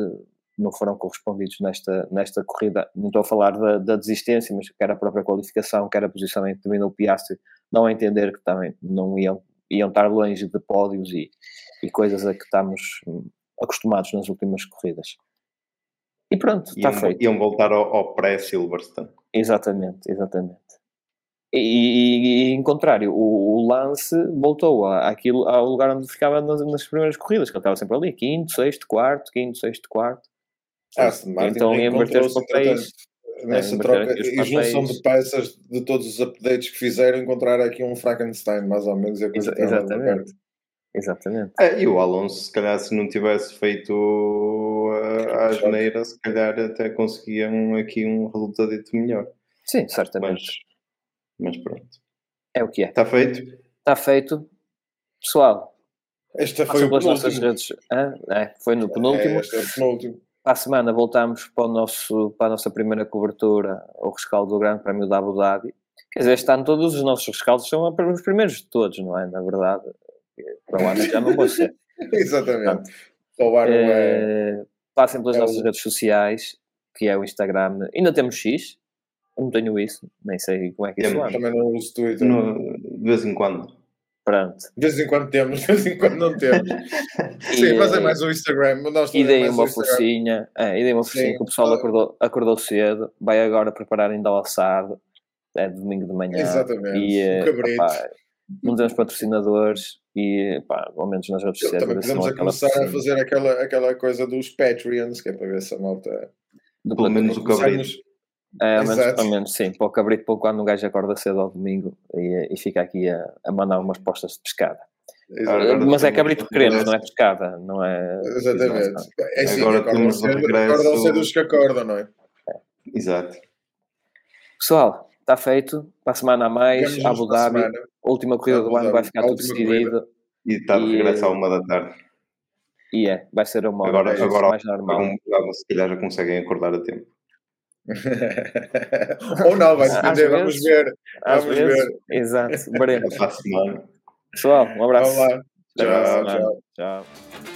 não foram correspondidos nesta, nesta corrida. Não estou a falar da, da desistência, mas quer a própria qualificação, quer a posição em que terminou o Piastri, não a entender que também não iam, iam estar longe de pódios e, e coisas a que estamos acostumados nas últimas corridas. E pronto, está feito. Iam voltar ao, ao pré-Silverstone. Exatamente, exatamente. E, e, e, em contrário, o, o Lance voltou a, àquilo, ao lugar onde ficava nas, nas primeiras corridas, que ele estava sempre ali, quinto, sexto, quarto, quinto, sexto, quarto. Ah, então inverter os papéis. Nessa é, troca e junção de peças de todos os updates que fizeram, encontrar aqui um Frankenstein, mais ou menos. É Exa exatamente. Exatamente. É, e o Alonso, se calhar, se não tivesse feito a, a geneira, se calhar até conseguiam aqui um resultado melhor. Sim, certamente. Mas, mas pronto. É o que é. Está feito? Está feito. Pessoal, esta foi o nossas redes. Ah, é, foi no penúltimo. É, este é o penúltimo. Para a semana voltamos para, o nosso, para a nossa primeira cobertura, o rescaldo do Grande Prémio da Abu Dhabi. Quer dizer, este ano todos os nossos rescaldos são os primeiros de todos, não é? Na verdade, para o ano já não vou ser. Exatamente. Para o ano é... Passem pelas é nossas o... redes sociais, que é o Instagram. Ainda temos X, eu não tenho isso, nem sei como é que isso é. Também não uso Twitter. No, de vez em quando. Pronto. De vez em quando temos, de vez em quando não temos. Sim, mas é mais o Instagram. Nós e dei uma forcinha, é, e dei uma forcinha que o pessoal acordou, acordou cedo, vai agora preparar ainda o assado, é domingo de manhã. Exatamente. E, um cabrito. Opá, não temos patrocinadores e, pá, ao menos nas redes sociais. Também podemos a começar a fazer aquela, aquela coisa dos Patreons, que é para ver se a malta. Pelo menos o cabrito. É, ao menos, ao menos, sim, para o cabrito, para quando o gajo acorda cedo ao domingo e, e fica aqui a, a mandar umas postas de pescada. Exato. Mas é cabrito que queremos, não é pescada, não é. Exatamente. É assim, agora acordam cedo, regresso... acordam cedo os que acordam, não é? é. Exato. Pessoal, está feito. Para a semana a mais, Abu Dhabi, última corrida do ano vai ficar tudo decidido. E está de regresso à uma da tarde. E é, vai ser uma hora agora, agora, mais normal. Agora, se calhar já conseguem acordar a tempo. Ou não, vai depender, vamos ver. Vamos vezes, ver. Exato, veremos. Pessoal, um abraço. Tchau, tchau. tchau.